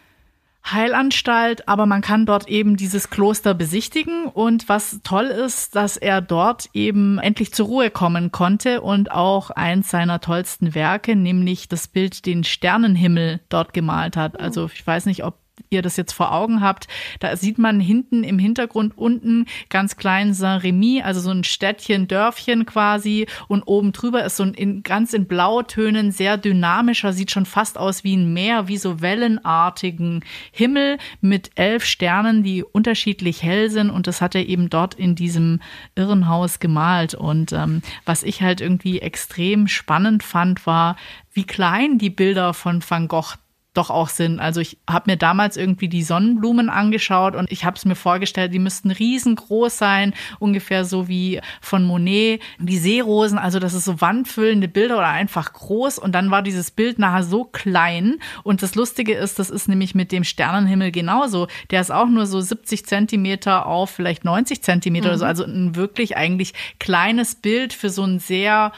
Heilanstalt, aber man kann dort eben dieses Kloster besichtigen. Und was toll ist, dass er dort eben endlich zur Ruhe kommen konnte und auch eins seiner tollsten Werke, nämlich das Bild den Sternenhimmel dort gemalt hat. Also ich weiß nicht, ob ihr das jetzt vor Augen habt, da sieht man hinten im Hintergrund unten ganz klein Saint-Rémy, also so ein Städtchen, Dörfchen quasi. Und oben drüber ist so ein in, ganz in Blautönen sehr dynamischer, sieht schon fast aus wie ein Meer, wie so wellenartigen Himmel mit elf Sternen, die unterschiedlich hell sind. Und das hat er eben dort in diesem Irrenhaus gemalt. Und ähm, was ich halt irgendwie extrem spannend fand, war, wie klein die Bilder von Van Gogh doch auch sind. Also ich habe mir damals irgendwie die Sonnenblumen angeschaut und ich habe es mir vorgestellt, die müssten riesengroß sein, ungefähr so wie von Monet. Die Seerosen, also das ist so wandfüllende Bilder oder einfach groß und dann war dieses Bild nachher so klein und das Lustige ist, das ist nämlich mit dem Sternenhimmel genauso. Der ist auch nur so 70 Zentimeter auf vielleicht 90 Zentimeter mhm. oder so, also ein wirklich eigentlich kleines Bild für so ein sehr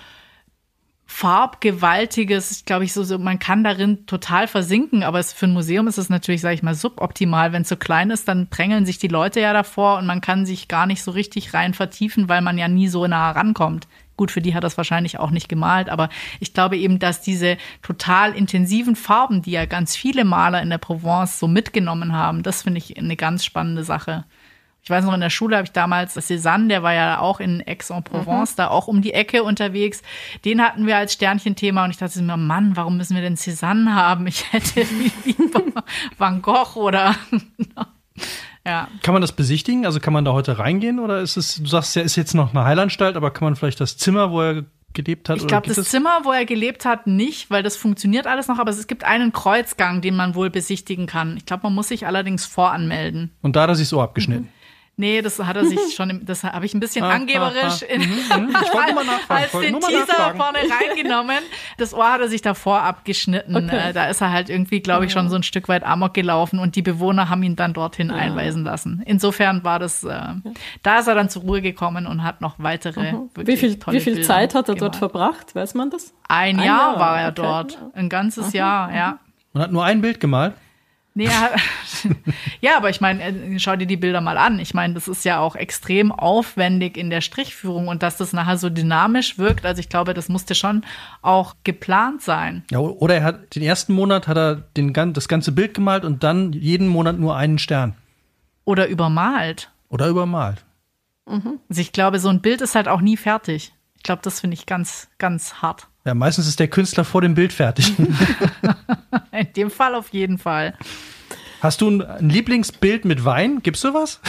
farbgewaltiges, glaube ich, so, so, man kann darin total versinken, aber es, für ein Museum ist es natürlich, sage ich mal, suboptimal. Wenn es so klein ist, dann drängeln sich die Leute ja davor und man kann sich gar nicht so richtig rein vertiefen, weil man ja nie so nah rankommt. Gut, für die hat das wahrscheinlich auch nicht gemalt, aber ich glaube eben, dass diese total intensiven Farben, die ja ganz viele Maler in der Provence so mitgenommen haben, das finde ich eine ganz spannende Sache. Ich weiß noch, in der Schule habe ich damals Cézanne, der war ja auch in Aix-en-Provence, mhm. da auch um die Ecke unterwegs. Den hatten wir als Sternchenthema und ich dachte mir, Mann, warum müssen wir denn Cézanne haben? Ich hätte lieber Van Gogh oder Ja. Kann man das besichtigen? Also kann man da heute reingehen oder ist es, du sagst ja, ist jetzt noch eine Heilanstalt, aber kann man vielleicht das Zimmer, wo er gelebt hat? Ich glaube, das Zimmer, wo er gelebt hat, nicht, weil das funktioniert alles noch, aber es gibt einen Kreuzgang, den man wohl besichtigen kann. Ich glaube, man muss sich allerdings voranmelden. Und da hat er sich so abgeschnitten. Mhm. Nee, das hat er sich schon, das habe ich ein bisschen ah, angeberisch ah, ah. In, mhm, mhm. als den Teaser vorne reingenommen. Das Ohr hat er sich davor abgeschnitten. Okay. Äh, da ist er halt irgendwie, glaube ich, schon so ein Stück weit amok gelaufen und die Bewohner haben ihn dann dorthin ja. einweisen lassen. Insofern war das, äh, da ist er dann zur Ruhe gekommen und hat noch weitere. Mhm. Wie viel, wie viel Zeit hat er dort verbracht? Weiß man das? Ein, ein Jahr, Jahr, war er okay. dort. Ein ganzes Aha. Jahr, ja. Und hat nur ein Bild gemalt? Nee, ja, aber ich meine, äh, schau dir die Bilder mal an. Ich meine, das ist ja auch extrem aufwendig in der Strichführung und dass das nachher so dynamisch wirkt. Also ich glaube, das musste schon auch geplant sein. Ja, oder er hat den ersten Monat hat er den, das ganze Bild gemalt und dann jeden Monat nur einen Stern. Oder übermalt. Oder übermalt. Mhm. Also ich glaube, so ein Bild ist halt auch nie fertig. Ich glaube, das finde ich ganz, ganz hart. Ja, meistens ist der Künstler vor dem Bild fertig. In dem Fall auf jeden Fall. Hast du ein, ein Lieblingsbild mit Wein? Gibst du was?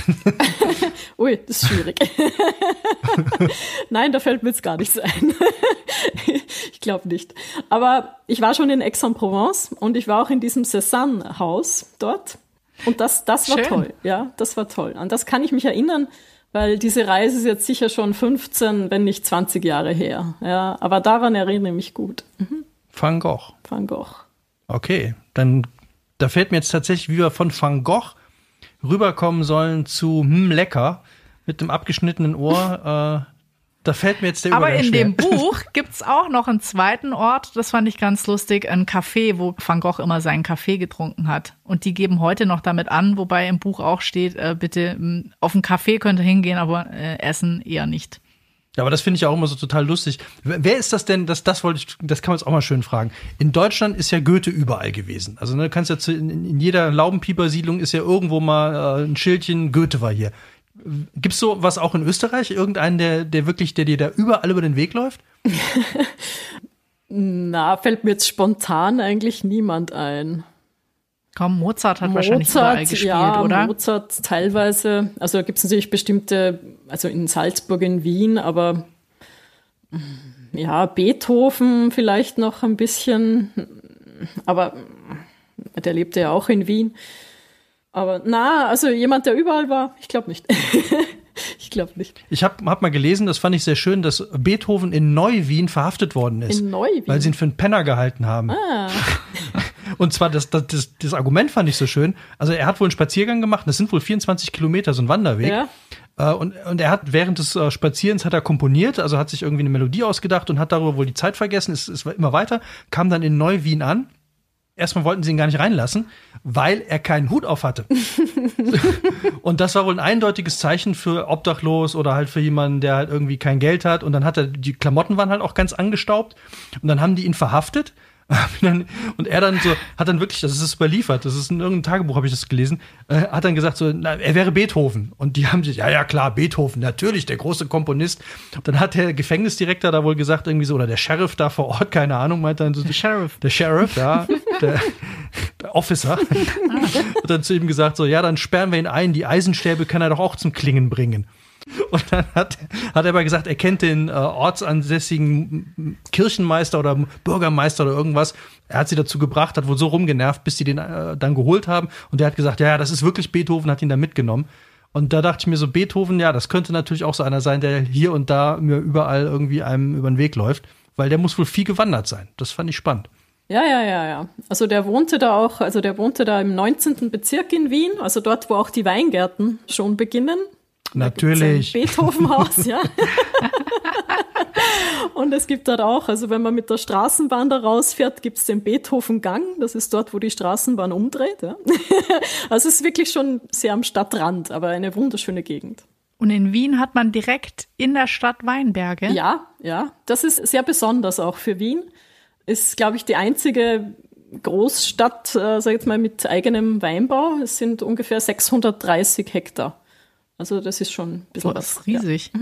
Ui, das ist schwierig. Nein, da fällt mir jetzt gar nichts ein. ich glaube nicht. Aber ich war schon in Aix-en-Provence und ich war auch in diesem Cézanne-Haus dort. Und das, das war Schön. toll. Ja, das war toll. An das kann ich mich erinnern, weil diese Reise ist jetzt sicher schon 15, wenn nicht 20 Jahre her. Ja, aber daran erinnere ich mich gut. Mhm. Van Gogh. Van Gogh. Okay, dann da fällt mir jetzt tatsächlich, wie wir von Van Gogh rüberkommen sollen zu hm, lecker mit dem abgeschnittenen Ohr. da fällt mir jetzt der Aber in schwer. dem Buch gibt's auch noch einen zweiten Ort, das fand ich ganz lustig, ein Café, wo Van Gogh immer seinen Kaffee getrunken hat. Und die geben heute noch damit an, wobei im Buch auch steht, äh, bitte auf einen Café könnt ihr hingehen, aber äh, essen eher nicht. Ja, aber das finde ich auch immer so total lustig. Wer wer ist das denn? Das, das wollte ich, das kann man jetzt auch mal schön fragen. In Deutschland ist ja Goethe überall gewesen. Also ne, du kannst ja zu, in, in jeder Laubenpieper-Siedlung ist ja irgendwo mal äh, ein Schildchen, Goethe war hier. Gibt's so was auch in Österreich? Irgendeinen, der, der wirklich, der dir da überall über den Weg läuft? Na, fällt mir jetzt spontan eigentlich niemand ein. Komm, Mozart hat wahrscheinlich überall gespielt, ja, oder? Mozart teilweise. Also da gibt es natürlich bestimmte, also in Salzburg, in Wien, aber mm, ja, Beethoven vielleicht noch ein bisschen, aber der lebte ja auch in Wien. Aber na, also jemand, der überall war, ich glaube nicht. ich glaube nicht. Ich habe hab mal gelesen, das fand ich sehr schön, dass Beethoven in Neu-Wien verhaftet worden ist. In Neu-Wien? Weil sie ihn für einen Penner gehalten haben. Ah, Und zwar, das, das, das, das Argument fand ich so schön. Also er hat wohl einen Spaziergang gemacht, das sind wohl 24 Kilometer, so ein Wanderweg. ja. Äh, und, und er hat während des äh, Spazierens hat er komponiert, also hat sich irgendwie eine Melodie ausgedacht und hat darüber wohl die Zeit vergessen, es, es war immer weiter, kam dann in Neu-Wien an. Erstmal wollten sie ihn gar nicht reinlassen, weil er keinen Hut auf hatte. und das war wohl ein eindeutiges Zeichen für obdachlos oder halt für jemanden, der halt irgendwie kein Geld hat. Und dann hat er, die Klamotten waren halt auch ganz angestaubt. Und dann haben die ihn verhaftet. Und er dann so, hat dann wirklich, das ist überliefert, das ist in irgendeinem Tagebuch, habe ich das gelesen, äh, hat dann gesagt, so, na, er wäre Beethoven. Und die haben sich, ja, ja, klar, Beethoven, natürlich, der große Komponist. Dann hat der Gefängnisdirektor da wohl gesagt, irgendwie so, oder der Sheriff da vor Ort, keine Ahnung, meint dann so, Der Sheriff. der Sheriff, ja, der, der Officer, hat dann zu ihm gesagt, so, ja, dann sperren wir ihn ein, die Eisenstäbe kann er doch auch zum Klingen bringen. Und dann hat, hat er aber gesagt, er kennt den äh, ortsansässigen Kirchenmeister oder Bürgermeister oder irgendwas. Er hat sie dazu gebracht, hat wohl so rumgenervt, bis sie den äh, dann geholt haben. Und der hat gesagt, ja, ja, das ist wirklich Beethoven, hat ihn da mitgenommen. Und da dachte ich mir so, Beethoven, ja, das könnte natürlich auch so einer sein, der hier und da mir überall irgendwie einem über den Weg läuft, weil der muss wohl viel gewandert sein. Das fand ich spannend. Ja, ja, ja, ja. Also der wohnte da auch, also der wohnte da im 19. Bezirk in Wien, also dort, wo auch die Weingärten schon beginnen. Natürlich. Beethovenhaus, ja. Und es gibt dort auch, also wenn man mit der Straßenbahn da rausfährt, gibt es den Beethovengang. Das ist dort, wo die Straßenbahn umdreht. Ja. Also es ist wirklich schon sehr am Stadtrand, aber eine wunderschöne Gegend. Und in Wien hat man direkt in der Stadt Weinberge. Ja, ja. Das ist sehr besonders auch für Wien. Ist, glaube ich, die einzige Großstadt, äh, sag ich jetzt mal, mit eigenem Weinbau. Es sind ungefähr 630 Hektar. Also das ist schon ein bisschen Boah, das was. ist riesig.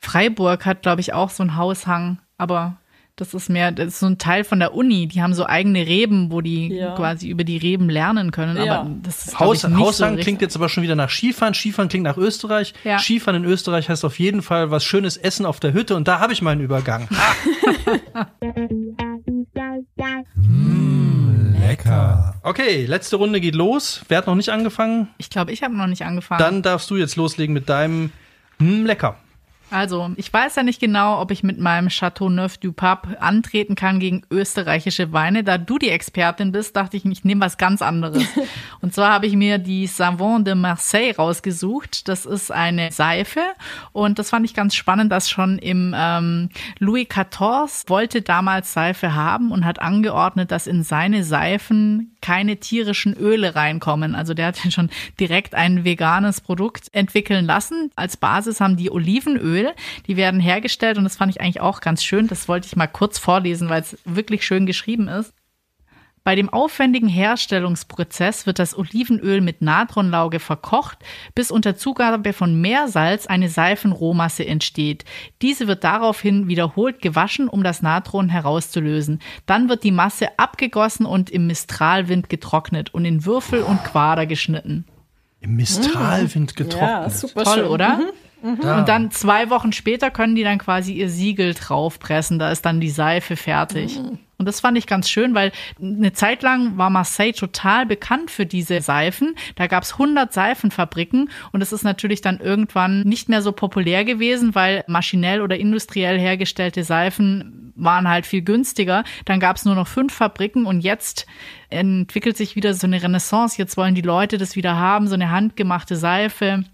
Freiburg hat, glaube ich, auch so einen Haushang, aber das ist mehr, das ist so ein Teil von der Uni. Die haben so eigene Reben, wo die Ja. quasi über die Reben lernen können. Ja. Aber das ist Haus, ich, nicht Haushang so klingt jetzt aber schon wieder nach Skifahren. Skifahren klingt nach Österreich. Ja. Skifahren in Österreich heißt auf jeden Fall was schönes Essen auf der Hütte und da habe ich meinen Übergang. Lecker. Okay, letzte Runde geht los. Wer hat noch nicht angefangen? Ich glaube, ich habe noch nicht angefangen. Dann darfst du jetzt loslegen mit deinem hm, lecker. Also, ich weiß ja nicht genau, ob ich mit meinem Chateau Neuf du Pape antreten kann gegen österreichische Weine. Da du die Expertin bist, dachte ich, ich nehme was ganz anderes. Und zwar habe ich mir die Savon de Marseille rausgesucht. Das ist eine Seife und das fand ich ganz spannend, dass schon im ähm, Louis XIV wollte damals Seife haben und hat angeordnet, dass in seine Seifen keine tierischen Öle reinkommen. Also der hat ja schon direkt ein veganes Produkt entwickeln lassen. Als Basis haben die Olivenöl. Die werden hergestellt und das fand ich eigentlich auch ganz schön. Das wollte ich mal kurz vorlesen, weil es wirklich schön geschrieben ist. Bei dem aufwendigen Herstellungsprozess wird das Olivenöl mit Natronlauge verkocht, bis unter Zugabe von Meersalz eine Seifenrohmasse entsteht. Diese wird daraufhin wiederholt gewaschen, um das Natron herauszulösen. Dann wird die Masse abgegossen und im Mistralwind getrocknet und in Würfel und Quader geschnitten. Im Mistralwind getrocknet. Ja, super Toll, schön. oder? Mhm. Mhm. Und dann zwei Wochen später können die dann quasi ihr Siegel draufpressen. Da ist dann die Seife fertig. Mhm. Und das fand ich ganz schön, weil eine Zeit lang war Marseille total bekannt für diese Seifen. Da gab es 100 Seifenfabriken und es ist natürlich dann irgendwann nicht mehr so populär gewesen, weil maschinell oder industriell hergestellte Seifen waren halt viel günstiger. Dann gab es nur noch fünf Fabriken und jetzt entwickelt sich wieder so eine Renaissance. Jetzt wollen die Leute das wieder haben, so eine handgemachte Seife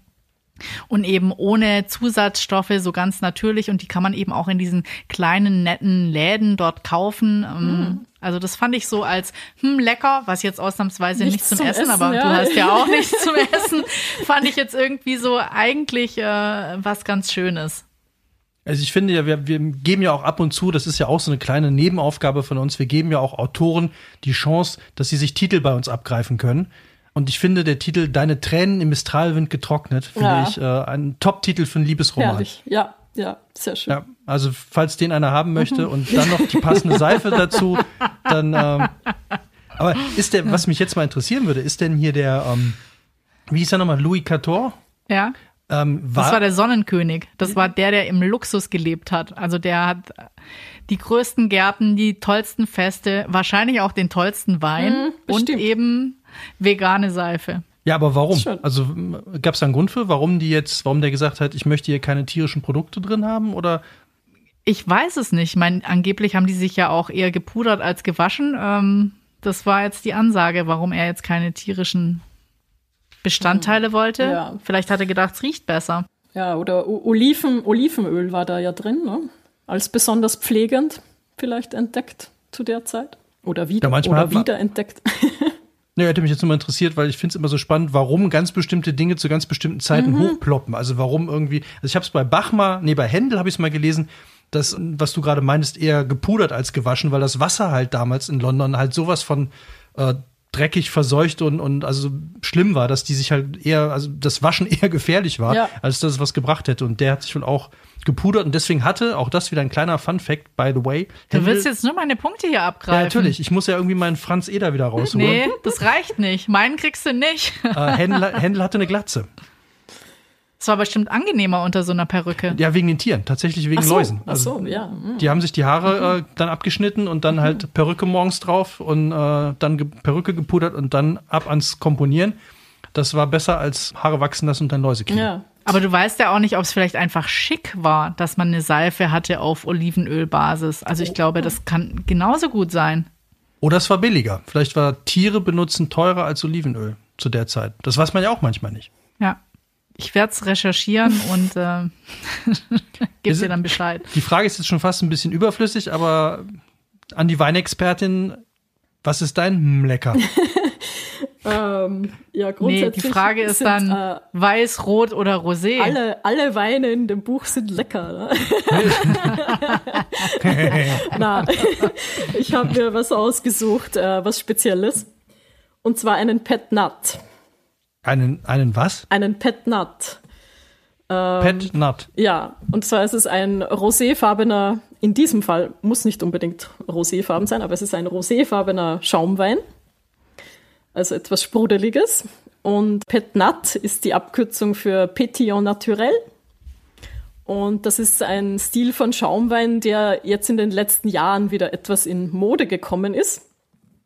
und eben ohne Zusatzstoffe, so ganz natürlich. Und die kann man eben auch in diesen kleinen, netten Läden dort kaufen. Mm. Also das fand ich so als, hm, lecker, was jetzt ausnahmsweise nichts, nicht zum, zum Essen, Essen, aber ja. du hast ja auch nichts zum Essen, fand ich jetzt irgendwie so eigentlich äh, was ganz Schönes. Also ich finde ja, wir, wir geben ja auch ab und zu, das ist ja auch so eine kleine Nebenaufgabe von uns, wir geben ja auch Autoren die Chance, dass sie sich Titel bei uns abgreifen können. Und ich finde, der Titel Deine Tränen im Mistralwind getrocknet, finde ja. ich äh, ein Top-Titel für einen Liebesroman. Herrlich. Ja, ja, sehr schön. Ja, also, falls den einer haben möchte und dann noch die passende Seife dazu, dann. Ähm, aber ist der, was mich jetzt mal interessieren würde, ist denn hier der, ähm, wie hieß er nochmal, Louis XIV? Ja. Ähm, war, das war der Sonnenkönig. Das war der, der im Luxus gelebt hat. Also der hat die größten Gärten, die tollsten Feste, wahrscheinlich auch den tollsten Wein mhm, und eben vegane Seife. Ja, aber warum? Also gab es da einen Grund für, warum die jetzt, warum der gesagt hat, ich möchte hier keine tierischen Produkte drin haben oder? Ich weiß es nicht. Ich meine, angeblich haben die sich ja auch eher gepudert als gewaschen. Ähm, das war jetzt die Ansage, warum er jetzt keine tierischen Bestandteile hm. wollte. Ja. Vielleicht hat er gedacht, es riecht besser. Ja, oder Oliven, Olivenöl war da ja drin, ne? als besonders pflegend vielleicht entdeckt zu der Zeit. Oder wieder, ja, oder wieder Ne, hätte mich jetzt nur interessiert, weil ich finde es immer so spannend, warum ganz bestimmte Dinge zu ganz bestimmten Zeiten mhm. hochploppen. Also warum irgendwie, also ich habe es bei Bachmar, nee, bei Händel habe ich es mal gelesen, das, was du gerade meinst, eher gepudert als gewaschen, weil das Wasser halt damals in London halt sowas von äh, dreckig verseucht und, und also schlimm war, dass die sich halt eher, also das Waschen eher gefährlich war, ja. als dass es was gebracht hätte. Und der hat sich wohl auch gepudert und deswegen hatte, auch das wieder ein kleiner Fun Fact, by the way. Du willst jetzt nur meine Punkte hier abgreifen. Ja, natürlich. Ich muss ja irgendwie meinen Franz Eder wieder rausholen. Nee, das reicht nicht. Meinen kriegst du nicht. Äh, Händel, Händel hatte eine Glatze. Es war bestimmt angenehmer unter so einer Perücke. Ja, wegen den Tieren, tatsächlich wegen ach so, Läusen. Also, ach so, ja. Mhm. Die haben sich die Haare äh, dann abgeschnitten und dann halt mhm. Perücke morgens drauf und äh, dann ge Perücke gepudert und dann ab ans Komponieren. Das war besser als Haare wachsen lassen und dann Läuse kriegen. Ja. Aber du weißt ja auch nicht, ob es vielleicht einfach schick war, dass man eine Seife hatte auf Olivenölbasis. Also ich glaube, das kann genauso gut sein. Oder es war billiger. Vielleicht war Tiere benutzen teurer als Olivenöl zu der Zeit. Das weiß man ja auch manchmal nicht. Ja. Ich werde es recherchieren und äh, gebe dir dann Bescheid. Die Frage ist jetzt schon fast ein bisschen überflüssig, aber an die Weinexpertin, was ist dein Lecker? ähm, ja, grundsätzlich nee, die Frage ist sind, dann äh, weiß, rot oder rosé. Alle, alle Weine in dem Buch sind lecker. Ne? Na, ich habe mir was ausgesucht, äh, was Spezielles. Und zwar einen Pet Nut. Einen, einen was? Einen Pet Nut. Ähm, Pet Nut. Ja, und zwar ist es ein roséfarbener, in diesem Fall muss nicht unbedingt roséfarben sein, aber es ist ein roséfarbener Schaumwein. Also etwas Sprudeliges. Und Pet Nut ist die Abkürzung für Petillon Naturel. Und das ist ein Stil von Schaumwein, der jetzt in den letzten Jahren wieder etwas in Mode gekommen ist.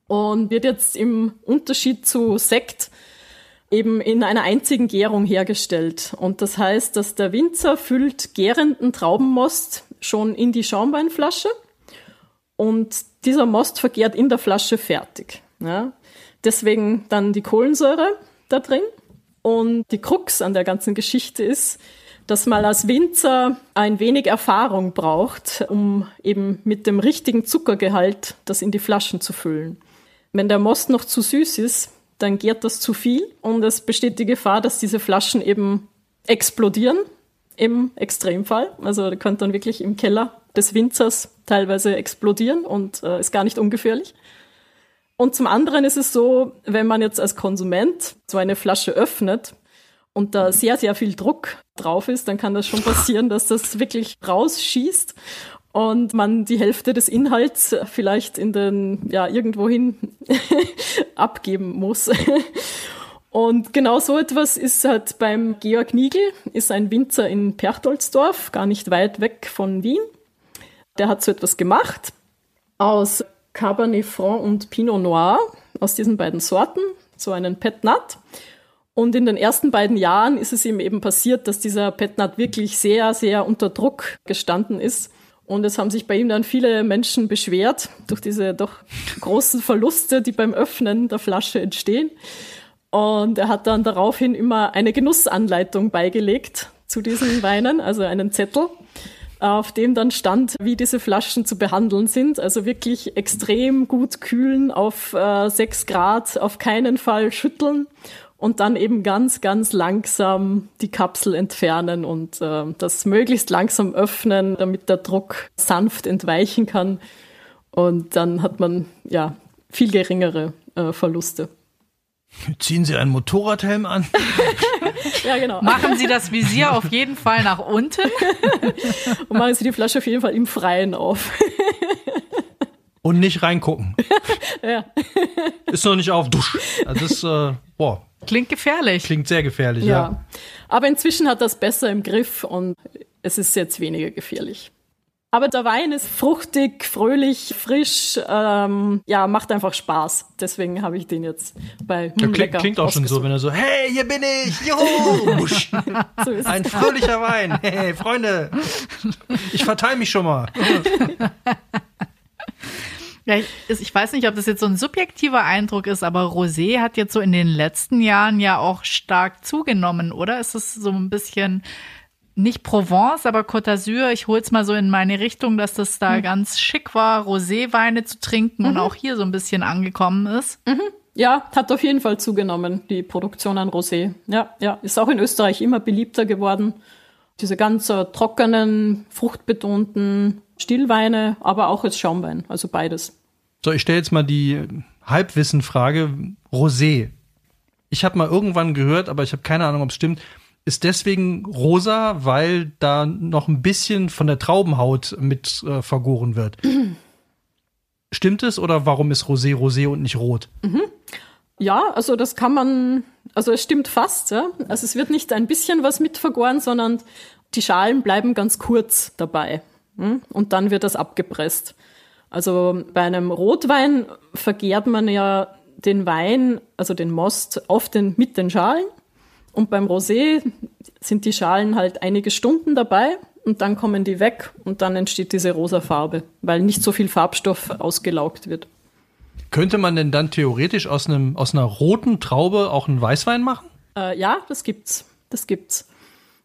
Und wird jetzt im Unterschied zu Sekt eben in einer einzigen Gärung hergestellt. Und das heißt, dass der Winzer füllt gärenden Traubenmost schon in die Schaumweinflasche und dieser Most vergärt in der Flasche fertig. Ja. Deswegen dann die Kohlensäure da drin. Und die Krux an der ganzen Geschichte ist, dass man als Winzer ein wenig Erfahrung braucht, um eben mit dem richtigen Zuckergehalt das in die Flaschen zu füllen. Wenn der Most noch zu süß ist, dann gärt das zu viel und es besteht die Gefahr, dass diese Flaschen eben explodieren im Extremfall. Also der könnte dann wirklich im Keller des Winzers teilweise explodieren und äh, ist gar nicht ungefährlich. Und zum anderen ist es so, wenn man jetzt als Konsument so eine Flasche öffnet und da sehr, sehr viel Druck drauf ist, dann kann das schon passieren, dass das wirklich rausschießt und man die Hälfte des Inhalts vielleicht in den, ja, irgendwohin abgeben muss. Und genau so etwas ist halt beim Georg Niegel, ist ein Winzer in Perchtoldsdorf, gar nicht weit weg von Wien. Der hat so etwas gemacht aus Cabernet Franc und Pinot Noir, aus diesen beiden Sorten, so einen Pet Nat. Und in den ersten beiden Jahren ist es ihm eben passiert, dass dieser Pet Nat wirklich sehr, sehr unter Druck gestanden ist. Und es haben sich bei ihm dann viele Menschen beschwert durch diese doch großen Verluste, die beim Öffnen der Flasche entstehen. Und er hat dann daraufhin immer eine Genussanleitung beigelegt zu diesen Weinen, also einen Zettel, auf dem dann stand, wie diese Flaschen zu behandeln sind. Also wirklich extrem gut kühlen auf äh, 6 Grad, auf keinen Fall schütteln und dann eben ganz, ganz langsam die Kapsel entfernen und äh, das möglichst langsam öffnen, damit der Druck sanft entweichen kann. Und dann hat man ja viel geringere äh, Verluste. Ziehen Sie einen Motorradhelm an? ja, genau. Machen Sie das Visier auf jeden Fall nach unten. Und machen Sie die Flasche auf jeden Fall im Freien auf. Und nicht reingucken. ja. Ist noch nicht auf. Dusch. Also das, äh, boah. Klingt gefährlich. Klingt sehr gefährlich, ja. ja. Aber inzwischen hat das besser im Griff und es ist jetzt weniger gefährlich. Aber der Wein ist fruchtig, fröhlich, frisch, ähm, ja, macht einfach Spaß. Deswegen habe ich den jetzt bei hm, klingt, klingt auch schon so, wenn er so, hey, hier bin ich, juhu, so ein fröhlicher Wein, hey, Freunde, ich verteile mich schon mal. Ja, ich, ich, weiß nicht, ob das jetzt so ein subjektiver Eindruck ist, aber Rosé hat jetzt so in den letzten Jahren ja auch stark zugenommen, oder? Ist es so ein bisschen nicht Provence, aber Côte d'Azur. Ich hol's mal so in meine Richtung, dass das da mhm. ganz schick war, Roséweine zu trinken mhm. und auch hier so ein bisschen angekommen ist. Mhm. Ja, hat auf jeden Fall zugenommen, die Produktion an Rosé. Ja, ja, ist auch in Österreich immer beliebter geworden. Diese ganz trockenen, fruchtbetonten Stillweine, aber auch als Schaumwein, also beides. So, ich stelle jetzt mal die Halbwissenfrage Rosé. Ich habe mal irgendwann gehört, aber ich habe keine Ahnung, ob es stimmt ist deswegen rosa, weil da noch ein bisschen von der Traubenhaut mit äh, vergoren wird. Stimmt es oder warum ist Rosé Rosé und nicht rot? Mhm. Ja, also das kann man, also es stimmt fast. Ja? Also es wird nicht ein bisschen was mit vergoren, sondern die Schalen bleiben ganz kurz dabei. Hm? Und dann wird das abgepresst. Also bei einem Rotwein vergärt man ja den Wein, also den Most, oft den, mit den Schalen und beim Rosé sind die Schalen halt einige Stunden dabei und dann kommen die weg und dann entsteht diese rosa Farbe, weil nicht so viel Farbstoff ausgelaugt wird. Könnte man denn dann theoretisch aus, einem, aus einer roten Traube auch einen Weißwein machen? Äh, ja, das gibt's. Das gibt's.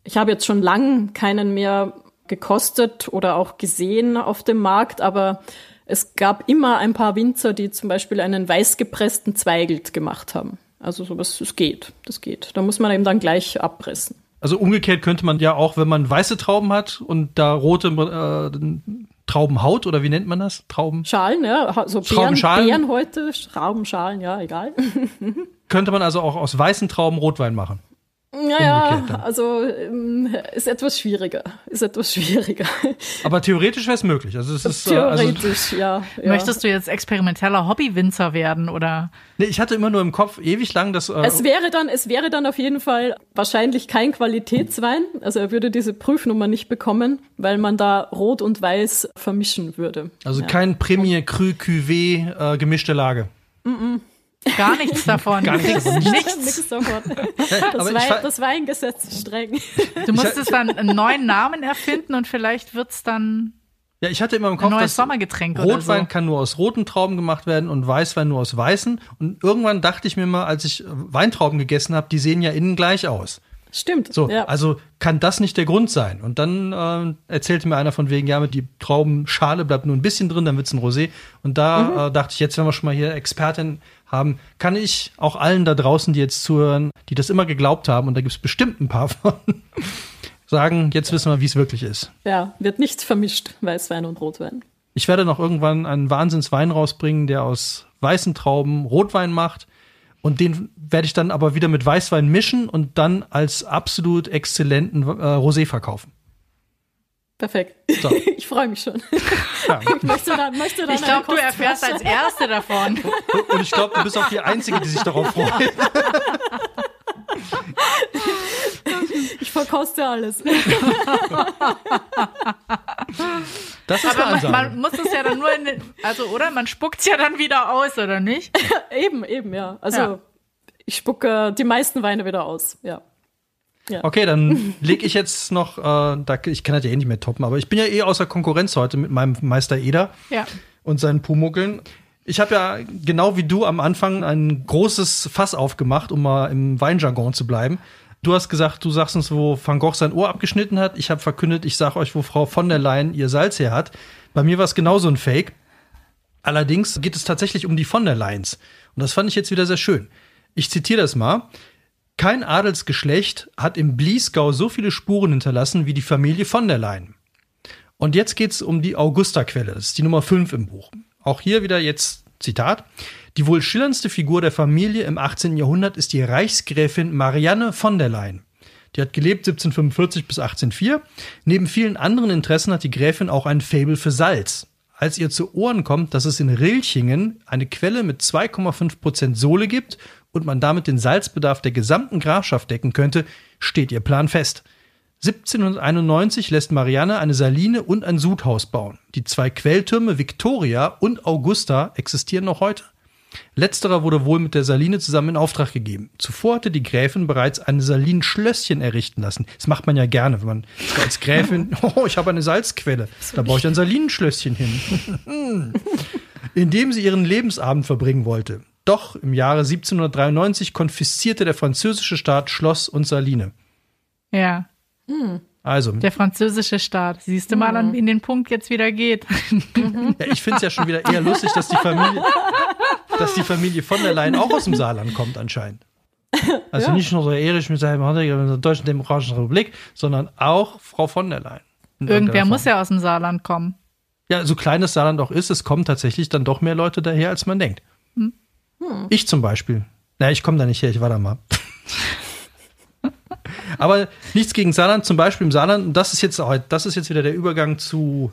Ich habe jetzt schon lange keinen mehr gekostet oder auch gesehen auf dem Markt, aber es gab immer ein paar Winzer, die zum Beispiel einen weißgepressten Zweigelt gemacht haben. Also sowas, das geht, das geht. Da muss man eben dann gleich abpressen. Also umgekehrt könnte man ja auch, wenn man weiße Trauben hat und da rote äh, Traubenhaut oder wie nennt man das? Trauben? Schalen, ja, so Beeren, Beerenhäute, Traubenschalen, ja, egal. könnte man also auch aus weißen Trauben Rotwein machen? Naja, also ähm, ist etwas schwieriger. Ist etwas schwieriger. Aber theoretisch wäre es möglich. Also es ist, theoretisch, also, ja, ja, Möchtest du jetzt experimenteller Hobbywinzer werden oder? Nee, ich hatte immer nur im Kopf ewig lang das. Äh, es wäre dann, es wäre dann auf jeden Fall wahrscheinlich kein Qualitätswein. Also er würde diese Prüfnummer nicht bekommen, weil man da Rot und Weiß vermischen würde. Also ja. kein Premier Cru Cuvée äh, gemischte Lage. Mm, -mm. Gar nichts davon. Gar nichts, nichts. nichts davon. Das, Wein, das Weingesetz ist streng. Du musstest dann einen neuen Namen erfinden und vielleicht wird es dann ja, ich hatte immer im Kopf, ein neues Sommergetränk Rotwein so. kann nur aus roten Trauben gemacht werden und Weißwein nur aus weißen. Und irgendwann dachte ich mir mal, als ich Weintrauben gegessen habe, die sehen ja innen gleich aus. Stimmt. So, ja. also kann das nicht der Grund sein. Und dann äh, erzählte mir einer von wegen, ja, mit die Traubenschale bleibt nur ein bisschen drin, dann wird's ein Rosé. Und da mhm. äh, dachte ich, jetzt, wenn wir schon mal hier Expertin haben, kann ich auch allen da draußen, die jetzt zuhören, die das immer geglaubt haben, und da gibt's bestimmt ein paar von, sagen, jetzt wissen wir, wie es wirklich ist. Ja, wird nicht vermischt, Weißwein und Rotwein. Ich werde noch irgendwann einen Wahnsinnswein rausbringen, der aus weißen Trauben Rotwein macht. Und den werde ich dann aber wieder mit Weißwein mischen und dann als absolut exzellenten äh, Rosé verkaufen. Perfekt. So. Ich freue mich schon. Ja. Ich, möchte dann, möchte dann ich glaube, du erfährst als Erste davon. Und ich glaube, du bist auch die Einzige, die sich darauf freut. Ich verkoste alles. Das ist Aber man, man, muss es ja dann nur in den, also oder? Man spuckt es ja dann wieder aus, oder nicht? eben, eben, ja. Also ja. ich spucke die meisten Weine wieder aus, ja. Ja. Okay, dann lege ich jetzt noch, äh, da, ich kann das ja eh nicht mehr toppen, aber ich bin ja eh außer Konkurrenz heute mit meinem Meister Eder ja. und seinen Pumuckeln. Ich habe ja genau wie du am Anfang ein großes Fass aufgemacht, um mal im Weinjargon zu bleiben. Du hast gesagt, du sagst uns, wo Van Gogh sein Ohr abgeschnitten hat. Ich habe verkündet, ich sage euch, wo Frau von der Leyen ihr Salz her hat. Bei mir war es genauso ein Fake. Allerdings geht es tatsächlich um die von der Leyens. Und das fand ich jetzt wieder sehr schön. Ich zitiere das mal. Kein Adelsgeschlecht hat im Bliesgau so viele Spuren hinterlassen wie die Familie von der Leyen. Und jetzt geht es um die Augusta-Quelle. Das ist die Nummer 5 im Buch. Auch hier wieder jetzt Zitat. Die wohl schillerndste Figur der Familie im 18. Jahrhundert ist die Reichsgräfin Marianne von der Leyen. Die hat gelebt 1745 bis 1804. Neben vielen anderen Interessen hat die Gräfin auch ein Faible für Salz. Als ihr zu Ohren kommt, dass es in Rilchingen eine Quelle mit 2,5 Prozent Sohle gibt und man damit den Salzbedarf der gesamten Grafschaft decken könnte, steht ihr Plan fest. 1791 lässt Marianne eine Saline und ein Sudhaus bauen. Die zwei Quelltürme Victoria und Augusta existieren noch heute. Letzterer wurde wohl mit der Saline zusammen in Auftrag gegeben. Zuvor hatte die Gräfin bereits ein Salinenschlösschen errichten lassen. Das macht man ja gerne, wenn man als Gräfin, oh, ich habe eine Salzquelle, da baue ich ein Salinenschlösschen hin. in dem sie ihren Lebensabend verbringen wollte. Doch im Jahre 1793 konfiszierte der französische Staat Schloss und Saline. Ja. Hm. Also. Der französische Staat. Siehst du mal, an wen den Punkt jetzt wieder geht. Ja, ich finde es ja schon wieder eher lustig, dass die Familie, dass die Familie von der Leyen auch aus dem Saarland kommt anscheinend. Also ja. nicht nur so Erich mit seinem in der Deutschen Demokratischen Republik, sondern auch Frau von der Leyen. Irgendwer muss ja aus dem Saarland kommen. Ja, so klein das Saarland auch ist, es kommen tatsächlich dann doch mehr Leute daher, als man denkt. Hm. Ich zum Beispiel. Na, ich komme da nicht her, ich war da mal. Aber nichts gegen Saarland, zum Beispiel im Saarland, das ist jetzt, das ist jetzt wieder der Übergang zu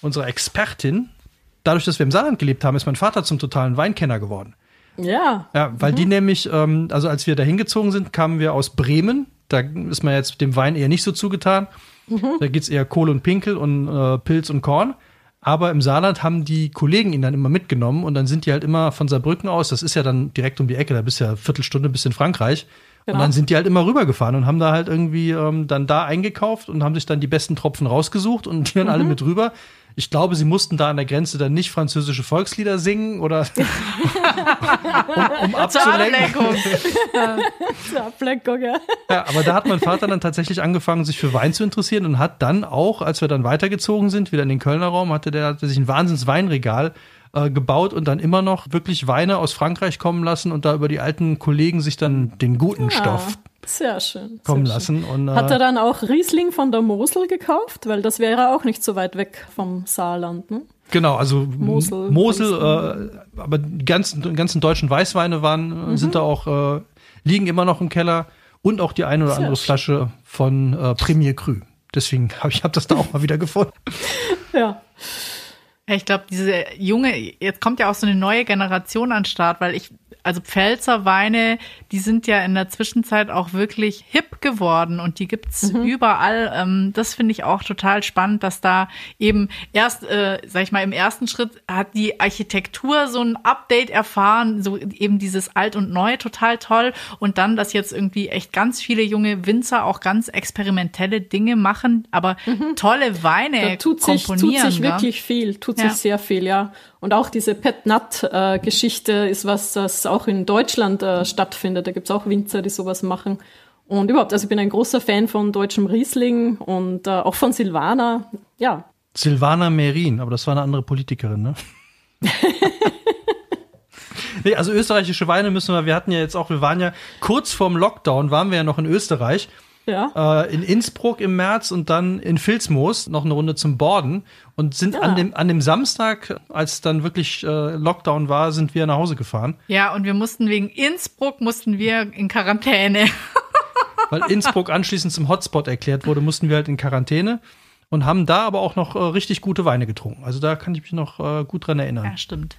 unserer Expertin. Dadurch, dass wir im Saarland gelebt haben, ist mein Vater zum totalen Weinkenner geworden. Ja. Ja, weil mhm. die nämlich, ähm, also als wir da hingezogen sind, kamen wir aus Bremen. Da ist man jetzt dem Wein eher nicht so zugetan. Mhm. Da es eher Kohl und Pinkel und äh, Pilz und Korn. Aber im Saarland haben die Kollegen ihn dann immer mitgenommen und dann sind die halt immer von Saarbrücken aus, das ist ja dann direkt um die Ecke, da bist du ja eine Viertelstunde bis in Frankreich. Genau. Und dann sind die halt immer rübergefahren und haben da halt irgendwie ähm, dann da eingekauft und haben sich dann die besten Tropfen rausgesucht und die dann mhm. alle mit rüber. Ich glaube, sie mussten da an der Grenze dann nicht französische Volkslieder singen oder um, um abzulenken. Zur Ablenkung, ja. ja. Aber da hat mein Vater dann tatsächlich angefangen, sich für Wein zu interessieren und hat dann auch, als wir dann weitergezogen sind, wieder in den Kölner Raum, hatte der hatte sich ein Wahnsinns Weinregal äh, gebaut und dann immer noch wirklich Weine aus Frankreich kommen lassen und da über die alten Kollegen sich dann den guten ja. Stoff sehr schön. Kommen sehr lassen. Und, äh, Hat er dann auch Riesling von der Mosel gekauft? Weil das wäre auch nicht so weit weg vom Saarland, ne? Genau, also Mosel, Mosel äh, aber die ganzen, die ganzen deutschen Weißweine waren, mhm. sind da auch, äh, liegen immer noch im Keller und auch die eine oder Sehr andere schön. Flasche von äh, Premier Cru. Deswegen habe ich hab das da auch mal wieder gefunden. Ja. Ich glaube, diese junge, jetzt kommt ja auch so eine neue Generation an den Start, weil ich also Pfälzer Weine, die sind ja in der Zwischenzeit auch wirklich hip geworden und die gibt's mhm. überall. Ähm, das finde ich auch total spannend, dass da eben erst, äh, sag ich mal, im ersten Schritt hat die Architektur so ein Update erfahren, so eben dieses Alt und Neu total toll und dann, dass jetzt irgendwie echt ganz viele junge Winzer auch ganz experimentelle Dinge machen, aber mhm. tolle Weine da tut sich, komponieren. Tut sich wirklich viel, tut ja. sich sehr viel, ja. Und auch diese Pet Nut-Geschichte äh, ist was, das auch in Deutschland äh, stattfindet. Da gibt's auch Winzer, die sowas machen. Und überhaupt, also ich bin ein großer Fan von deutschem Riesling und äh, auch von Silvana. Ja. Silvana Merin, aber das war eine andere Politikerin, ne? nee, also österreichische Weine müssen wir, wir hatten ja jetzt auch, wir waren ja kurz vorm Lockdown, waren wir ja noch in Österreich Ja. äh, in Innsbruck im März und dann in Vilsmoos noch eine Runde zum Borden und sind Ja. an, dem, an dem Samstag, als dann wirklich äh, Lockdown war, sind wir nach Hause gefahren, Ja, und wir mussten wegen Innsbruck mussten wir in Quarantäne. weil Innsbruck anschließend zum Hotspot erklärt wurde, mussten wir halt in Quarantäne und haben da aber auch noch äh, richtig gute Weine getrunken. Also da kann ich mich noch äh, gut dran erinnern. Ja, stimmt.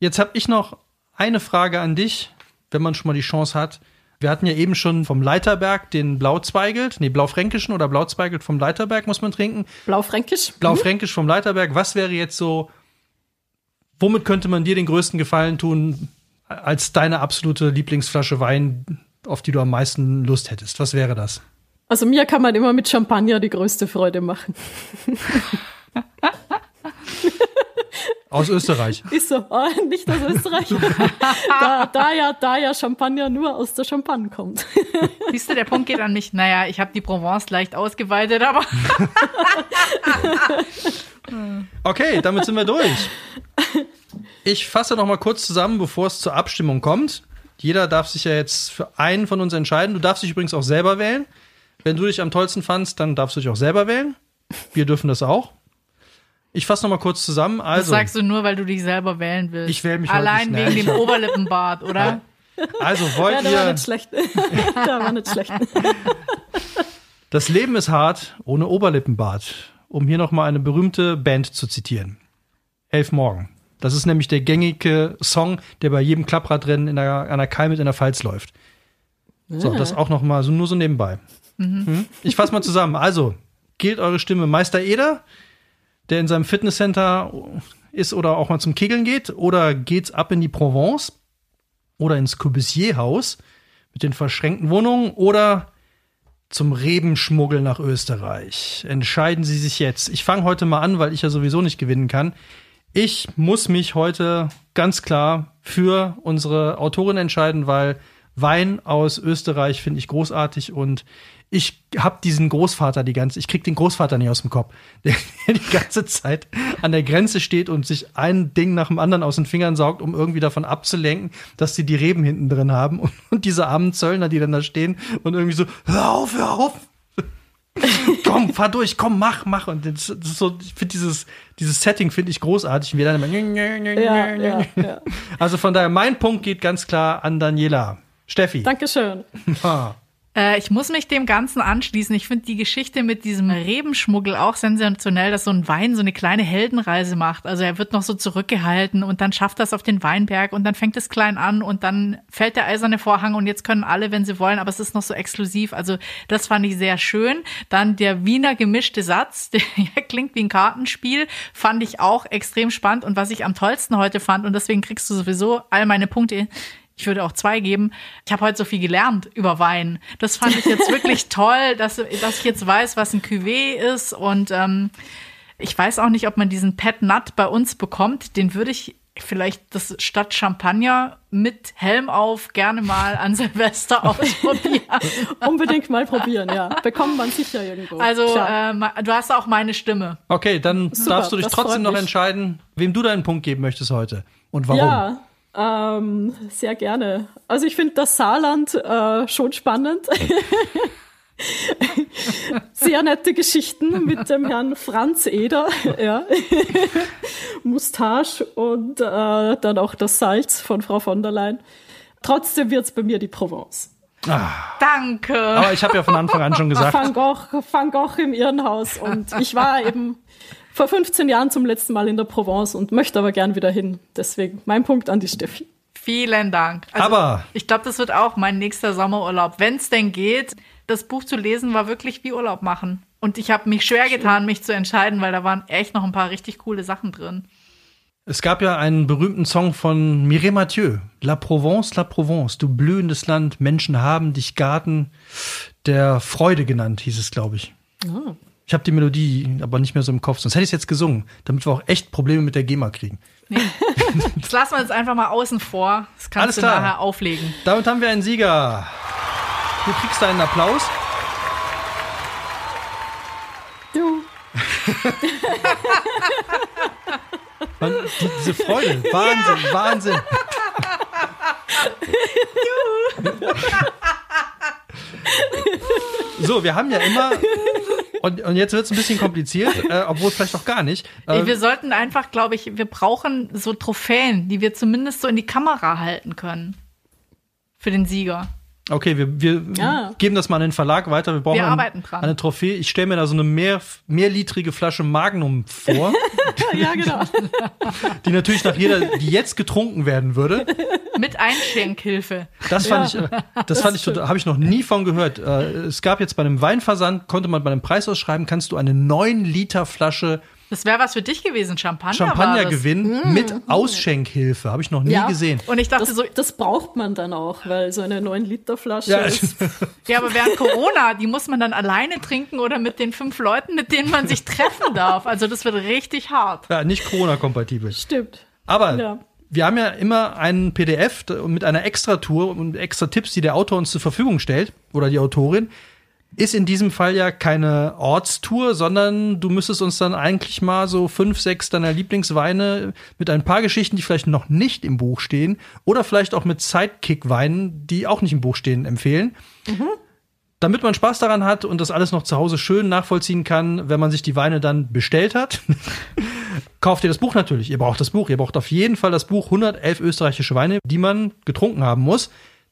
Jetzt habe ich noch eine Frage an dich, wenn man schon mal die Chance hat. Wir hatten ja eben schon vom Leiterberg den Blauzweigelt, nee, Blaufränkischen oder Blauzweigelt vom Leiterberg muss man trinken. Blaufränkisch. Blaufränkisch vom Leiterberg. Was wäre jetzt so, womit könnte man dir den größten Gefallen tun, als deine absolute Lieblingsflasche Wein, auf die du am meisten Lust hättest? Was wäre das? Also mir kann man immer mit Champagner die größte Freude machen. Aus Österreich. Ist so, oh, nicht aus Österreich. da, da, ja, da ja Champagner nur aus der Champagne kommt. Siehst du, der Punkt geht an mich. Naja, ich habe die Provence leicht ausgeweitet, aber Okay, damit sind wir durch. Ich fasse noch mal kurz zusammen, bevor es zur Abstimmung kommt. Jeder darf sich ja jetzt für einen von uns entscheiden. Du darfst dich übrigens auch selber wählen. Wenn du dich am tollsten fandst, dann darfst du dich auch selber wählen. Wir dürfen das auch. Ich fasse noch mal kurz zusammen. das Also, sagst du nur, weil du dich selber wählen willst. Ich wähl mich heute Allein wegen dem Oberlippenbart, oder? also Ja, wollt war ihr. nicht schlecht. der war nicht schlecht. Das Leben ist hart ohne Oberlippenbart. Um hier noch mal eine berühmte Band zu zitieren. Elf Morgen. Das ist nämlich der gängige Song, der bei jedem Klappradrennen in der, an der Keil mit in der Pfalz läuft. So, das auch noch mal so nur so nebenbei. Mhm. Ich fasse mal zusammen. Also, gilt eure Stimme Meister Eder, der in seinem Fitnesscenter ist oder auch mal zum Kegeln geht, oder geht's ab in die Provence oder ins Corbusier-Haus mit den verschränkten Wohnungen oder zum Rebenschmuggel nach Österreich. Entscheiden Sie sich jetzt. Ich fange heute mal an, weil ich ja sowieso nicht gewinnen kann. Ich muss mich heute ganz klar für unsere Autorin entscheiden, weil Wein aus Österreich finde ich großartig und ich habe diesen Großvater die ganze, ich krieg den Großvater nicht aus dem Kopf, der, der die ganze Zeit an der Grenze steht und sich ein Ding nach dem anderen aus den Fingern saugt, um irgendwie davon abzulenken, dass sie die Reben hinten drin haben und, und diese armen Zöllner, die dann da stehen und irgendwie so, hör auf, hör auf, komm, fahr durch, komm, mach, mach. Und das, das so, ich finde dieses, dieses Setting finde ich großartig. Und wir dann immer, Ja, ja, ja. Also von daher, mein Punkt geht ganz klar an Daniela. Steffi. Dankeschön. Äh, ich muss mich dem Ganzen anschließen. Ich finde die Geschichte mit diesem Rebenschmuggel auch sensationell, dass so ein Wein so eine kleine Heldenreise macht. Also er wird noch so zurückgehalten und dann schafft das auf den Weinberg und dann fängt es klein an und dann fällt der eiserne Vorhang und jetzt können alle, wenn sie wollen, aber es ist noch so exklusiv. Also das fand ich sehr schön. Dann der Wiener gemischte Satz, der klingt wie ein Kartenspiel, fand ich auch extrem spannend und was ich am tollsten heute fand und deswegen kriegst du sowieso all meine Punkte ich würde auch zwei geben. Ich habe heute so viel gelernt über Wein. Das fand ich jetzt wirklich toll, dass, dass ich jetzt weiß, was ein Cuvée ist. Und ähm, ich weiß auch nicht, ob man diesen Pet Nut bei uns bekommt. Den würde ich vielleicht das statt Champagner mit Helm auf gerne mal an Silvester ausprobieren. Unbedingt mal probieren, ja. Bekommt man sicher irgendwo. Also ähm, du hast auch meine Stimme. Okay, dann Super, darfst du dich trotzdem noch entscheiden, wem du deinen Punkt geben möchtest heute. Und warum? Ja, ähm, sehr gerne. Also ich finde das Saarland äh, schon spannend. sehr nette Geschichten mit dem Herrn Franz Eder, ja. Moustache und äh, dann auch das Salz von Frau von der Leyen. Trotzdem wird's bei mir die Provence. Danke. Aber ich habe ja von Anfang an schon gesagt, Van Gogh, Van Gogh im Irrenhaus und ich war eben vor 15 Jahren zum letzten Mal in der Provence und möchte aber gern wieder hin. Deswegen mein Punkt an die Steffi. Vielen Dank. Also, Aber- ich glaube, das wird auch mein nächster Sommerurlaub, wenn es denn geht. Das Buch zu lesen war wirklich wie Urlaub machen. Und ich habe mich schwer getan, mich zu entscheiden, weil da waren echt noch ein paar richtig coole Sachen drin. es gab ja einen berühmten Song von Mireille Mathieu. La Provence, La Provence, du blühendes Land, Menschen haben dich Garten der Freude genannt, hieß es, glaube ich. Ah. Ich habe die Melodie aber nicht mehr so im Kopf, sonst hätte ich es jetzt gesungen, damit wir auch echt Probleme mit der GEMA kriegen. Das lassen wir jetzt einfach mal außen vor. Das kannst Alles du klar. nachher auflegen. Damit haben wir einen Sieger. Du kriegst einen Applaus. Du. Man, die, diese Freude, Wahnsinn, Wahnsinn. So, wir haben ja immer. Und, und jetzt wird es ein bisschen kompliziert, äh, obwohl vielleicht auch gar nicht. Äh, wir sollten einfach, glaube ich, wir brauchen so Trophäen, die wir zumindest so in die Kamera halten können. Für den Sieger. Okay, wir, wir Ah. geben das mal an den Verlag weiter. Wir brauchen Wir ein- arbeiten dran. eine Trophäe. Ich stelle mir da so eine mehr, mehrlitrige Flasche Magnum vor, ja, genau. die natürlich nach jeder, die jetzt getrunken werden würde. Mit Einschenkhilfe. Das fand Ja. ich, äh, das fand ich, total- habe ich noch nie von gehört. Äh, Es gab jetzt bei einem Weinversand, konnte man bei einem Preis ausschreiben, kannst du eine 9 Liter Flasche Das wäre was für dich gewesen, Champagner. Champagner gewinnen mit Ausschenkhilfe. Habe ich noch nie Ja. gesehen. Und ich dachte Das, so, das braucht man dann auch, weil so eine 9-Liter-Flasche Ja, ist. ja, aber während Corona, die muss man dann alleine trinken oder mit den fünf Leuten, mit denen man sich treffen darf. Also das wird richtig hart. Ja, nicht Corona-kompatibel. Stimmt. Aber Ja. wir haben ja immer einen PDF mit einer Extra-Tour und extra Tipps, die der Autor uns zur Verfügung stellt oder die Autorin. Ist in diesem Fall ja keine Ortstour, sondern du müsstest uns dann eigentlich mal so fünf, sechs deiner Lieblingsweine mit ein paar Geschichten, die vielleicht noch nicht im Buch stehen oder vielleicht auch mit Sidekick-Weinen, die auch nicht im Buch stehen, empfehlen. Damit man Spaß daran hat und das alles noch zu Hause schön nachvollziehen kann, wenn man sich die Weine dann bestellt hat, kauft ihr das Buch natürlich. Ihr braucht das Buch. Ihr braucht auf jeden Fall das Buch 111 österreichische Weine, die man getrunken haben muss.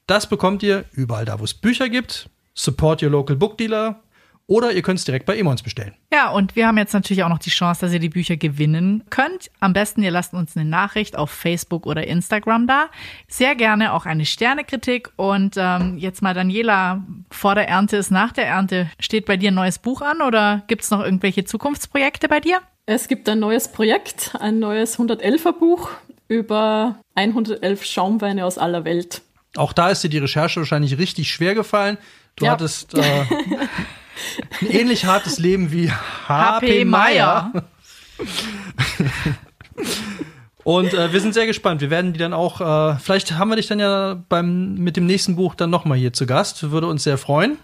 Das bekommt ihr überall da, wo es Bücher gibt. Support your local book dealer. Oder ihr könnt es direkt bei Emons bestellen. Ja, und wir haben jetzt natürlich auch noch die Chance, dass ihr die Bücher gewinnen könnt. Am besten, ihr lasst uns eine Nachricht auf Facebook oder Instagram da. Sehr gerne auch eine Sternekritik. Und ähm, jetzt mal, Daniela, vor der Ernte ist nach der Ernte. Steht bei dir ein neues Buch an oder gibt es noch irgendwelche Zukunftsprojekte bei dir? Es gibt ein neues Projekt, ein neues 111er Buch über 111 Schaumweine aus aller Welt. Auch da ist dir die Recherche wahrscheinlich richtig schwer gefallen. Du Ja. hattest äh, ein ähnlich hartes Leben wie H.P. Meyer. Und äh, wir sind sehr gespannt. Wir werden die dann auch, äh, vielleicht haben wir dich dann ja beim, mit dem nächsten Buch dann nochmal hier zu Gast. Würde uns sehr freuen.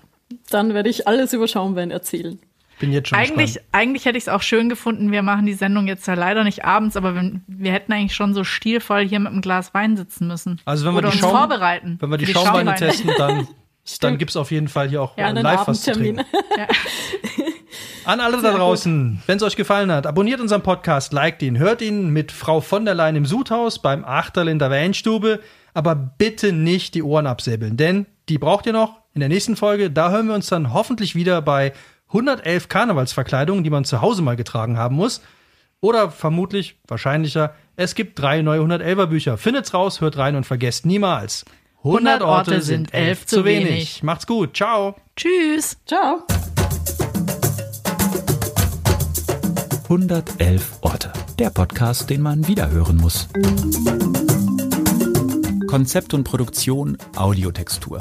Dann werde ich alles über Schaumwein erzählen. Bin jetzt schon Eigentlich, gespannt. eigentlich hätte ich es auch schön gefunden. Wir machen die Sendung jetzt ja leider nicht abends, aber wenn, wir hätten eigentlich schon so stilvoll hier mit einem Glas Wein sitzen müssen. Also wenn wir Oder die uns Schaum- vorbereiten. Wenn wir die für Schaumweine Schaumweine. testen, dann, dann gibt es auf jeden Fall hier auch Ja, äh, einen live was zu trinken. An alle da draußen, wenn es euch gefallen hat, abonniert unseren Podcast, liked ihn, hört ihn mit Frau von der Leyen im Sudhaus beim Achterl in der Weinstube, aber bitte nicht die Ohren absäbeln, denn die braucht ihr noch in der nächsten Folge. Da hören wir uns dann hoffentlich wieder bei 111 Karnevalsverkleidungen, die man zu Hause mal getragen haben muss. Oder vermutlich, wahrscheinlicher, es gibt drei neue 111er Bücher. Findet's raus, hört rein und vergesst niemals. 100 Orte sind elf zu wenig. Macht's gut. Ciao. Tschüss. Ciao. 111 Orte. Der Podcast, den man wiederhören muss. Konzept und Produktion Audiotextur.